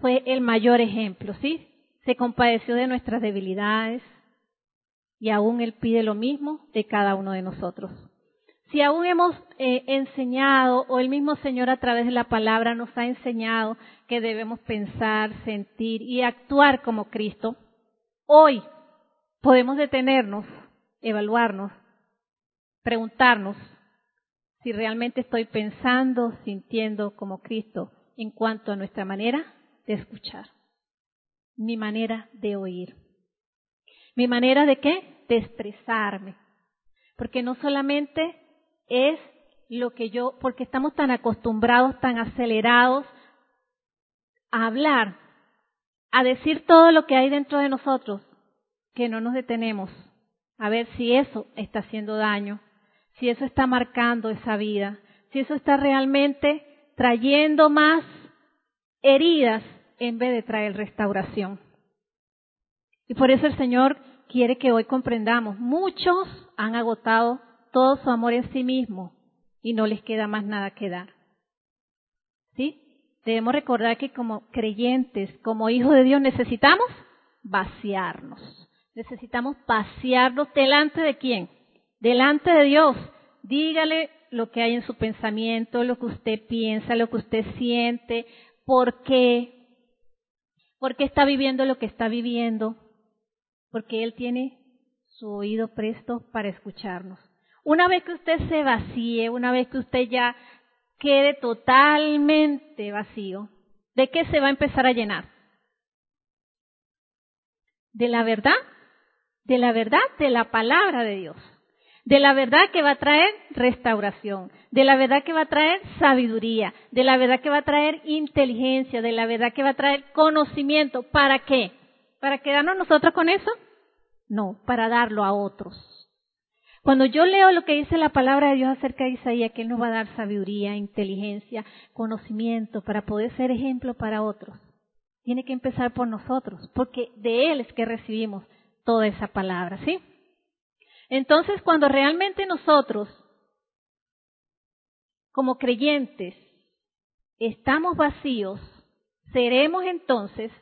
fue el mayor ejemplo, ¿sí? Se compadeció de nuestras debilidades y aún Él pide lo mismo de cada uno de nosotros. Si aún hemos eh, enseñado o el mismo Señor a través de la palabra nos ha enseñado que debemos pensar, sentir y actuar como Cristo, Hoy podemos detenernos, evaluarnos, preguntarnos si realmente estoy pensando, sintiendo como Cristo en cuanto a nuestra manera de escuchar, mi manera de oír, mi manera de qué? De expresarme. Porque no solamente es lo que yo, porque estamos tan acostumbrados, tan acelerados a hablar, a decir todo lo que hay dentro de nosotros, que no nos detenemos a ver si eso está haciendo daño, si eso está marcando esa vida, si eso está realmente trayendo más heridas en vez de traer restauración. Y por eso el Señor quiere que hoy comprendamos, muchos han agotado todo su amor en sí mismo y no les queda más nada que dar. ¿Sí? Debemos recordar que como creyentes, como hijos de Dios, necesitamos vaciarnos. Necesitamos vaciarnos delante de quién? Delante de Dios. Dígale lo que hay en su pensamiento, lo que usted piensa, lo que usted siente, por qué. ¿Por qué está viviendo lo que está viviendo? Porque Él tiene su oído presto para escucharnos. Una vez que usted se vacíe, una vez que usted ya quede totalmente vacío, ¿de qué se va a empezar a llenar? ¿De la verdad? De la verdad, de la palabra de Dios. de la verdad que va a traer restauración, de la verdad que va a traer sabiduría, de la verdad que va a traer inteligencia, de la verdad que va a traer conocimiento. ¿Para qué? ¿Para quedarnos nosotros con eso? No, para darlo a otros. Cuando yo leo lo que dice la palabra de Dios acerca de Isaías, que Él nos va a dar sabiduría, inteligencia, conocimiento para poder ser ejemplo para otros, tiene que empezar por nosotros, porque de Él es que recibimos toda esa palabra, ¿sí? Entonces, cuando realmente nosotros, como creyentes, estamos vacíos, seremos entonces,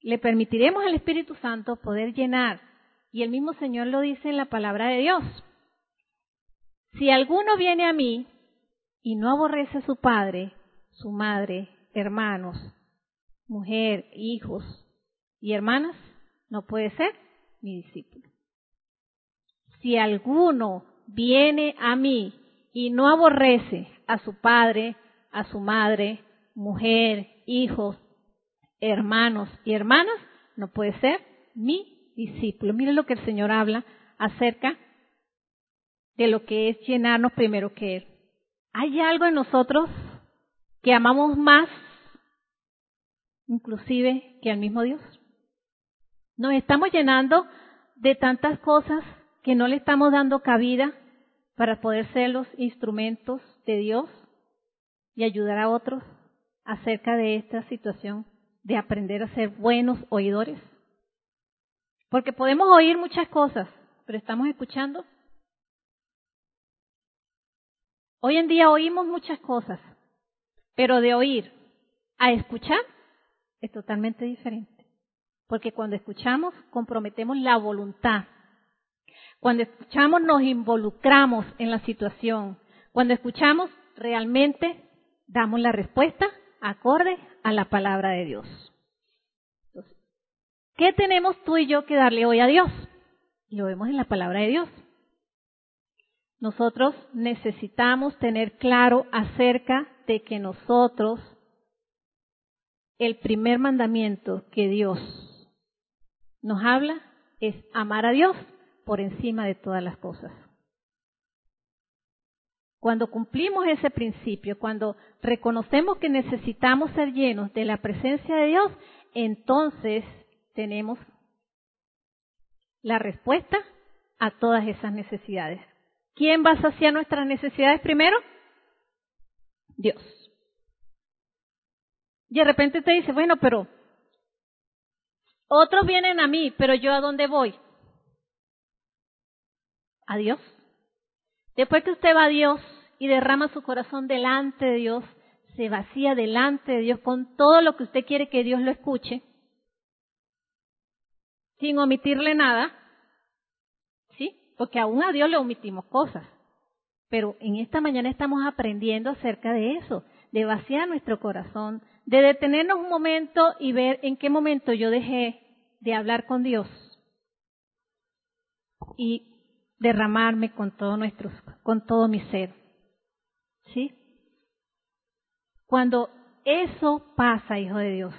le permitiremos al Espíritu Santo poder llenar. Y el mismo Señor lo dice en la palabra de Dios. Si alguno viene a mí y no aborrece a su padre, su madre, hermanos, mujer, hijos y hermanas, no puede ser mi discípulo si alguno viene a mí y no aborrece a su padre, a su madre, mujer, hijos, hermanos y hermanas, no puede ser mi discípulo. Miren lo que el Señor habla acerca de lo que es llenarnos primero que Él. ¿Hay algo en nosotros que amamos más, inclusive, que al mismo Dios? Nos estamos llenando de tantas cosas que no le estamos dando cabida para poder ser los instrumentos de Dios y ayudar a otros acerca de esta situación de aprender a ser buenos oidores. Porque podemos oír muchas cosas, pero estamos escuchando. Hoy en día oímos muchas cosas, pero de oír a escuchar es totalmente diferente. Porque cuando escuchamos comprometemos la voluntad cuando escuchamos nos involucramos en la situación. Cuando escuchamos realmente damos la respuesta acorde a la palabra de Dios. ¿Qué tenemos tú y yo que darle hoy a Dios? Lo vemos en la palabra de Dios. Nosotros necesitamos tener claro acerca de que nosotros, el primer mandamiento que Dios nos habla es amar a Dios por encima de todas las cosas. Cuando cumplimos ese principio, cuando reconocemos que necesitamos ser llenos de la presencia de Dios, entonces tenemos la respuesta a todas esas necesidades. ¿Quién va a saciar nuestras necesidades primero? Dios. Y de repente te dice, bueno, pero otros vienen a mí, pero yo a dónde voy? a Dios. Después que usted va a Dios y derrama su corazón delante de Dios, se vacía delante de Dios con todo lo que usted quiere que Dios lo escuche, sin omitirle nada, ¿sí? Porque aún a Dios le omitimos cosas. Pero en esta mañana estamos aprendiendo acerca de eso, de vaciar nuestro corazón, de detenernos un momento y ver en qué momento yo dejé de hablar con Dios y derramarme con todo nuestro, con todo mi ser. ¿Sí? Cuando eso pasa, hijo de Dios,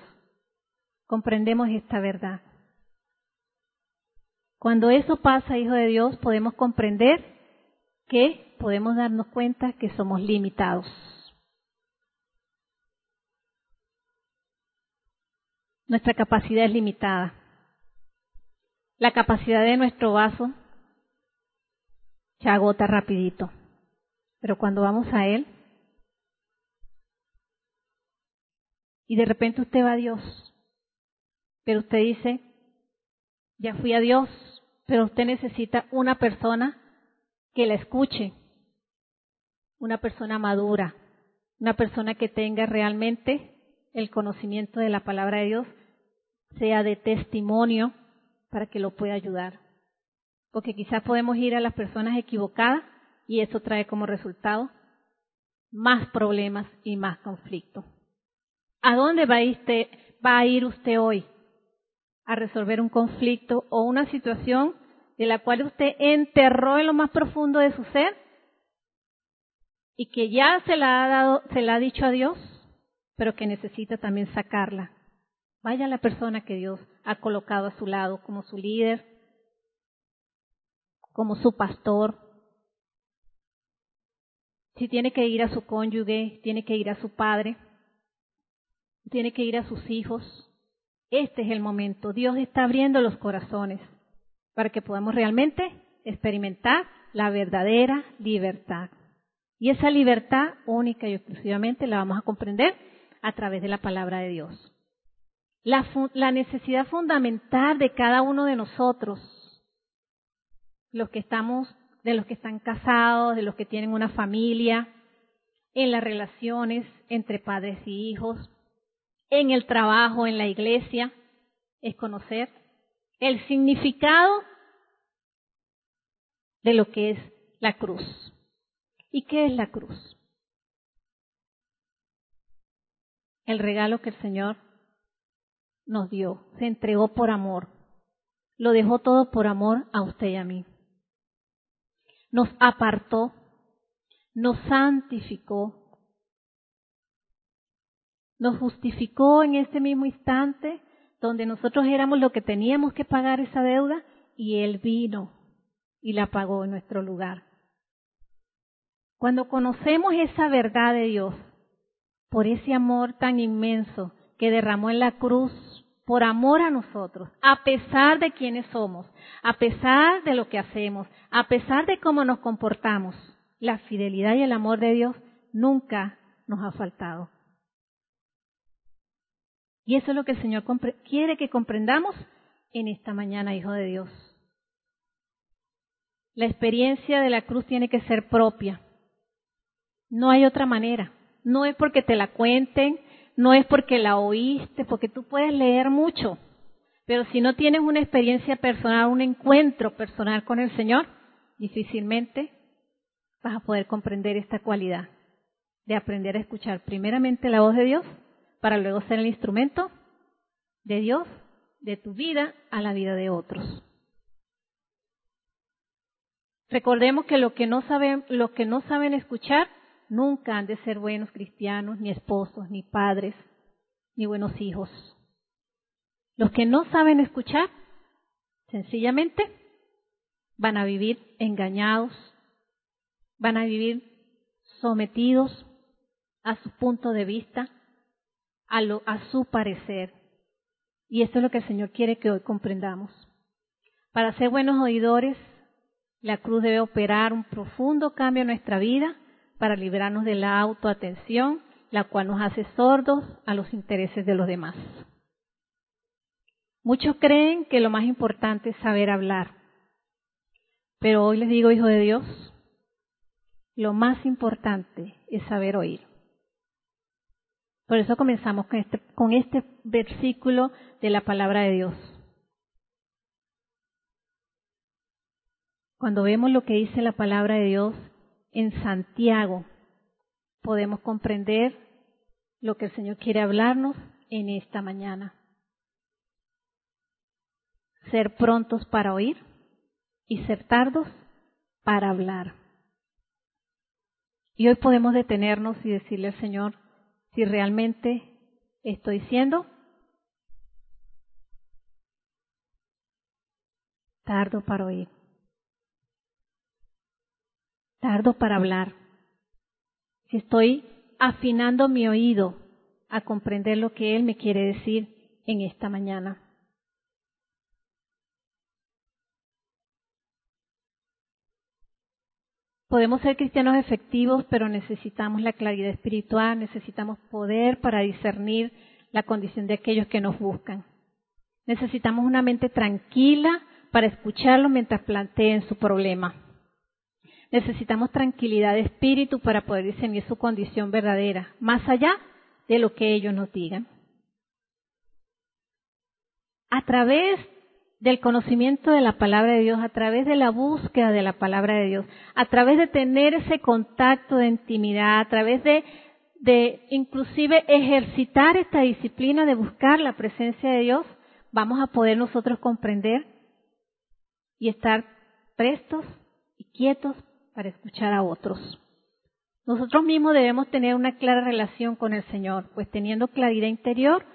comprendemos esta verdad. Cuando eso pasa, hijo de Dios, podemos comprender que podemos darnos cuenta que somos limitados. Nuestra capacidad es limitada. La capacidad de nuestro vaso se agota rapidito. Pero cuando vamos a Él, y de repente usted va a Dios, pero usted dice, ya fui a Dios, pero usted necesita una persona que la escuche, una persona madura, una persona que tenga realmente el conocimiento de la palabra de Dios, sea de testimonio para que lo pueda ayudar porque quizás podemos ir a las personas equivocadas y eso trae como resultado más problemas y más conflictos. ¿A dónde va a, ir usted, va a ir usted hoy? ¿A resolver un conflicto o una situación de la cual usted enterró en lo más profundo de su ser y que ya se la ha dado, se la ha dicho a Dios, pero que necesita también sacarla? Vaya la persona que Dios ha colocado a su lado como su líder, como su pastor. Si tiene que ir a su cónyuge, tiene que ir a su padre, tiene que ir a sus hijos. Este es el momento. Dios está abriendo los corazones para que podamos realmente experimentar la verdadera libertad. Y esa libertad única y exclusivamente la vamos a comprender a través de la palabra de Dios. La, necesidad fundamental de cada uno de nosotros, los que estamos, de los que están casados, de los que tienen una familia, en las relaciones entre padres y hijos, en el trabajo, en la iglesia, es conocer el significado de lo que es la cruz. ¿Y qué es la cruz? El regalo que el Señor nos dio, se entregó por amor, lo dejó todo por amor a usted y a mí. Nos apartó, nos santificó, nos justificó en este mismo instante donde nosotros éramos lo que teníamos que pagar esa deuda y Él vino y la pagó en nuestro lugar. Cuando conocemos esa verdad de Dios, por ese amor tan inmenso que derramó en la cruz, por amor a nosotros, a pesar de quienes somos, a pesar de lo que hacemos, a pesar de cómo nos comportamos, la fidelidad y el amor de Dios nunca nos ha faltado. Y eso es lo que el Señor quiere que comprendamos en esta mañana, Hijo de Dios. La experiencia de la cruz tiene que ser propia. No hay otra manera. No es porque te la cuenten, no es porque la oíste, porque tú puedes leer mucho. Pero si no tienes una experiencia personal, un encuentro personal con el Señor, difícilmente vas a poder comprender esta cualidad de aprender a escuchar primeramente la voz de Dios para luego ser el instrumento de Dios, de tu vida a la vida de otros. Recordemos que lo que no saben, lo que no saben escuchar nunca han de ser buenos cristianos, ni esposos, ni padres, ni buenos hijos. Los que no saben escuchar, sencillamente, van a vivir engañados, van a vivir sometidos a su punto de vista, a, lo, a su parecer. Y esto es lo que el Señor quiere que hoy comprendamos. Para ser buenos oidores, la cruz debe operar un profundo cambio en nuestra vida para librarnos de la autoatención, la cual nos hace sordos a los intereses de los demás. Muchos creen que lo más importante es saber hablar, pero hoy les digo, hijo de Dios, lo más importante es saber oír. Por eso comenzamos con este, con este versículo de la palabra de Dios. Cuando vemos lo que dice la palabra de Dios en Santiago, podemos comprender lo que el Señor quiere hablarnos en esta mañana. Ser prontos para oír y ser tardos para hablar. Y hoy podemos detenernos y decirle al Señor si realmente estoy siendo tardo para oír tardo para hablar, si estoy afinando mi oído a comprender lo que Él me quiere decir en esta mañana. Podemos ser cristianos efectivos, pero necesitamos la claridad espiritual, necesitamos poder para discernir la condición de aquellos que nos buscan. Necesitamos una mente tranquila para escucharlo mientras planteen su problema. Necesitamos tranquilidad de espíritu para poder discernir su condición verdadera, más allá de lo que ellos nos digan. A través del conocimiento de la palabra de Dios, a través de la búsqueda de la palabra de Dios, a través de tener ese contacto de intimidad, a través de, de inclusive ejercitar esta disciplina de buscar la presencia de Dios, vamos a poder nosotros comprender y estar prestos y quietos para escuchar a otros. Nosotros mismos debemos tener una clara relación con el Señor, pues teniendo claridad interior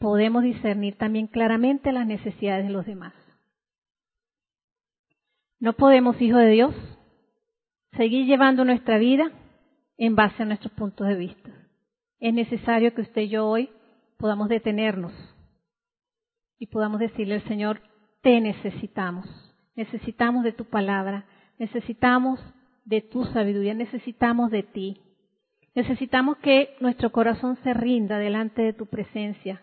podemos discernir también claramente las necesidades de los demás. No podemos, hijo de Dios, seguir llevando nuestra vida en base a nuestros puntos de vista. Es necesario que usted y yo hoy podamos detenernos y podamos decirle al Señor, te necesitamos, necesitamos de tu palabra, necesitamos de tu sabiduría, necesitamos de ti. Necesitamos que nuestro corazón se rinda delante de tu presencia,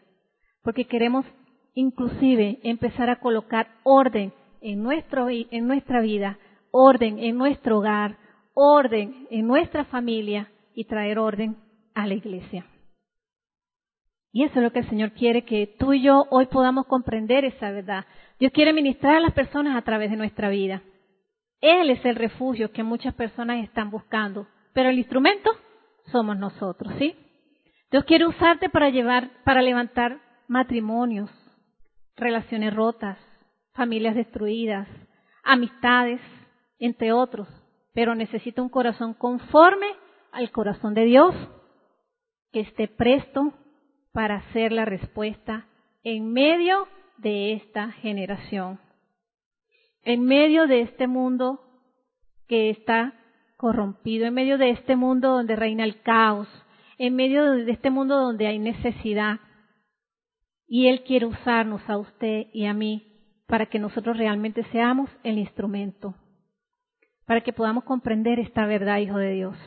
porque queremos inclusive empezar a colocar orden en, nuestro, en nuestra vida, orden en nuestro hogar, orden en nuestra familia y traer orden a la iglesia. Y eso es lo que el Señor quiere que tú y yo hoy podamos comprender esa verdad. Dios quiere ministrar a las personas a través de nuestra vida. Él es el refugio que muchas personas están buscando, pero el instrumento somos nosotros, ¿sí? Dios quiere usarte para llevar, para levantar matrimonios, relaciones rotas, familias destruidas, amistades, entre otros, pero necesita un corazón conforme al corazón de Dios, que esté presto para hacer la respuesta en medio de esta generación, en medio de este mundo que está corrompido, en medio de este mundo donde reina el caos, en medio de este mundo donde hay necesidad. Y Él quiere usarnos a usted y a mí para que nosotros realmente seamos el instrumento, para que podamos comprender esta verdad, Hijo de Dios.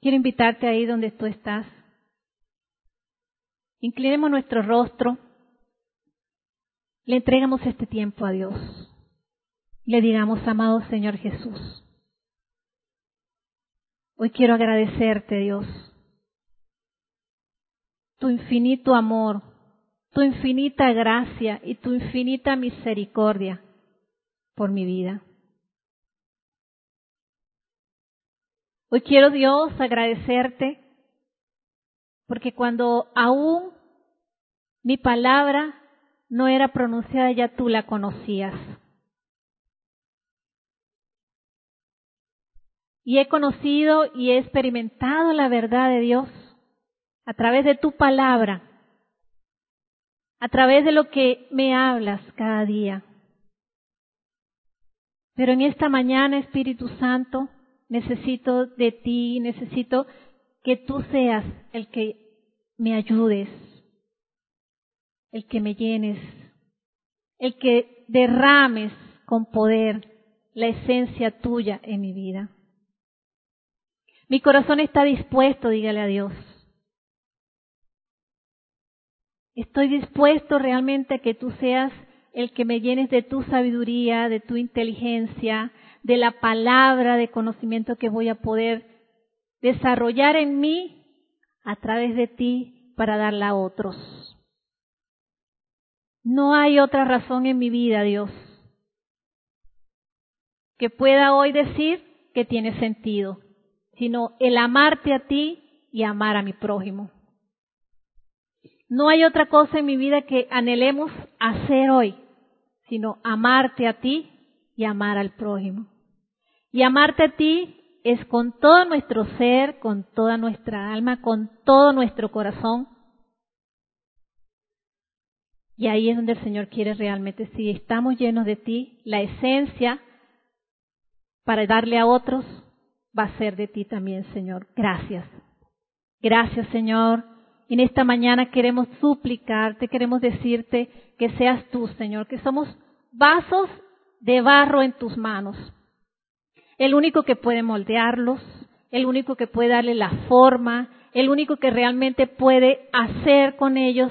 Quiero invitarte ahí donde tú estás. Inclinemos nuestro rostro, le entregamos este tiempo a Dios, le digamos, amado Señor Jesús, hoy quiero agradecerte, Dios, tu infinito amor, tu infinita gracia y tu infinita misericordia por mi vida. Hoy quiero Dios agradecerte porque cuando aún mi palabra no era pronunciada ya tú la conocías. Y he conocido y he experimentado la verdad de Dios a través de tu palabra, a través de lo que me hablas cada día. Pero en esta mañana, Espíritu Santo, necesito de ti, necesito que tú seas el que me ayudes, el que me llenes, el que derrames con poder la esencia tuya en mi vida. Mi corazón está dispuesto, dígale a Dios. Estoy dispuesto realmente a que tú seas el que me llenes de tu sabiduría, de tu inteligencia, de la palabra de conocimiento que voy a poder desarrollar en mí a través de ti para darla a otros. No hay otra razón en mi vida, Dios, que pueda hoy decir que tiene sentido, sino el amarte a ti y amar a mi prójimo. No hay otra cosa en mi vida que anhelemos hacer hoy, sino amarte a ti y amar al prójimo. Y amarte a ti es con todo nuestro ser, con toda nuestra alma, con todo nuestro corazón. Y ahí es donde el Señor quiere realmente, si estamos llenos de ti, la esencia para darle a otros va a ser de ti también, Señor. Gracias. Gracias, Señor en esta mañana queremos suplicarte, queremos decirte que seas tú, Señor, que somos vasos de barro en tus manos. El único que puede moldearlos, el único que puede darle la forma, el único que realmente puede hacer con ellos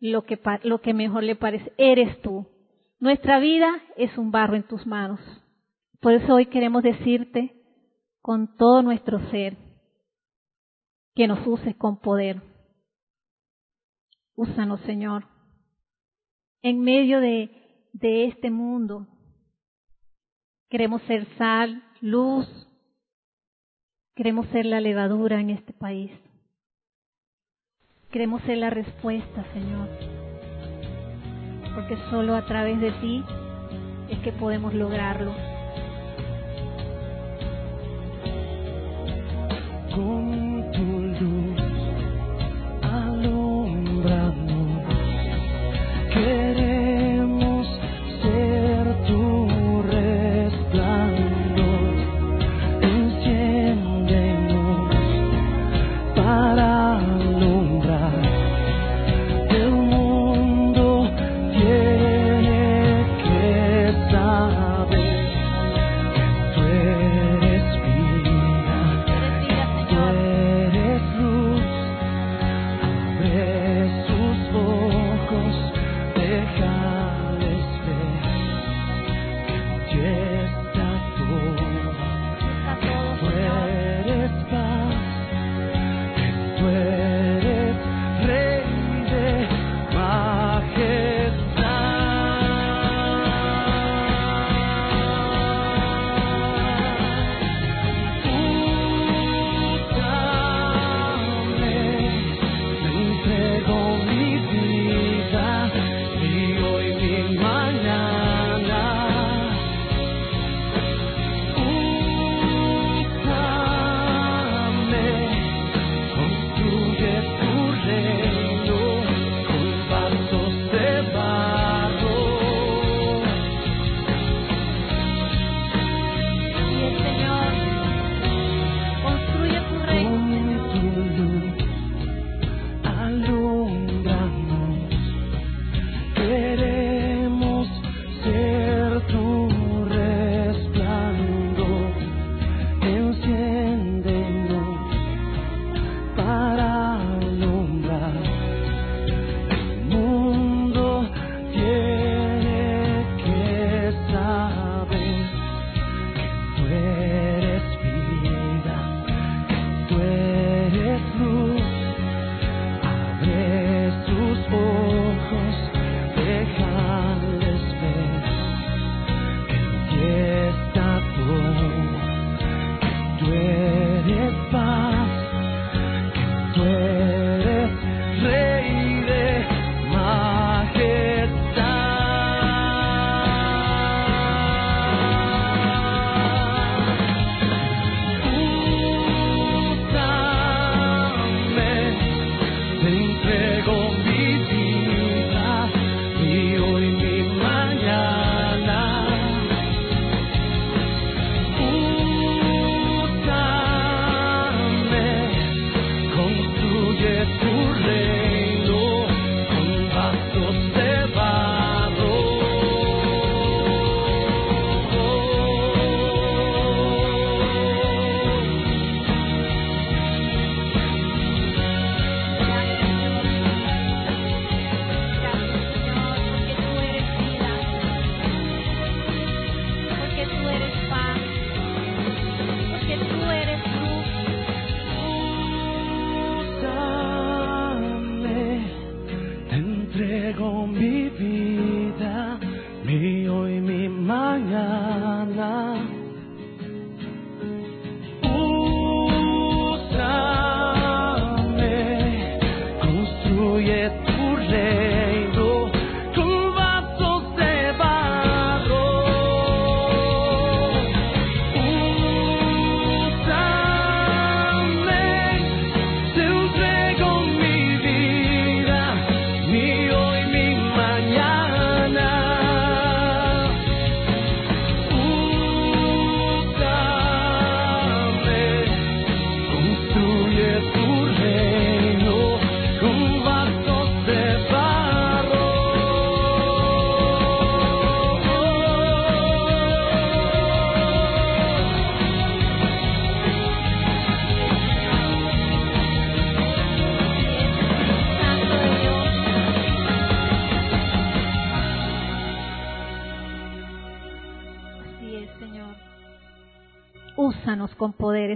lo que, lo que mejor le parece, eres tú. Nuestra vida es un barro en tus manos. Por eso hoy queremos decirte con todo nuestro ser que nos uses con poder Úsanos, Señor, en medio de, este mundo. Queremos ser sal, luz. Queremos ser la levadura en este país. Queremos ser la respuesta, Señor. Porque solo a través de ti es que podemos lograrlo.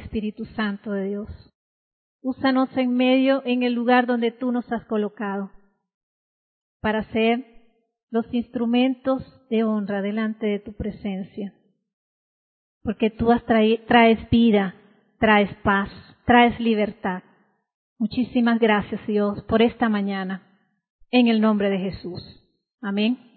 Espíritu Santo de Dios. Úsanos en medio, en el lugar donde tú nos has colocado, para ser los instrumentos de honra delante de tu presencia. Porque tú has traes vida, traes paz, traes libertad. Muchísimas gracias, Dios, por esta mañana. En el nombre de Jesús. Amén.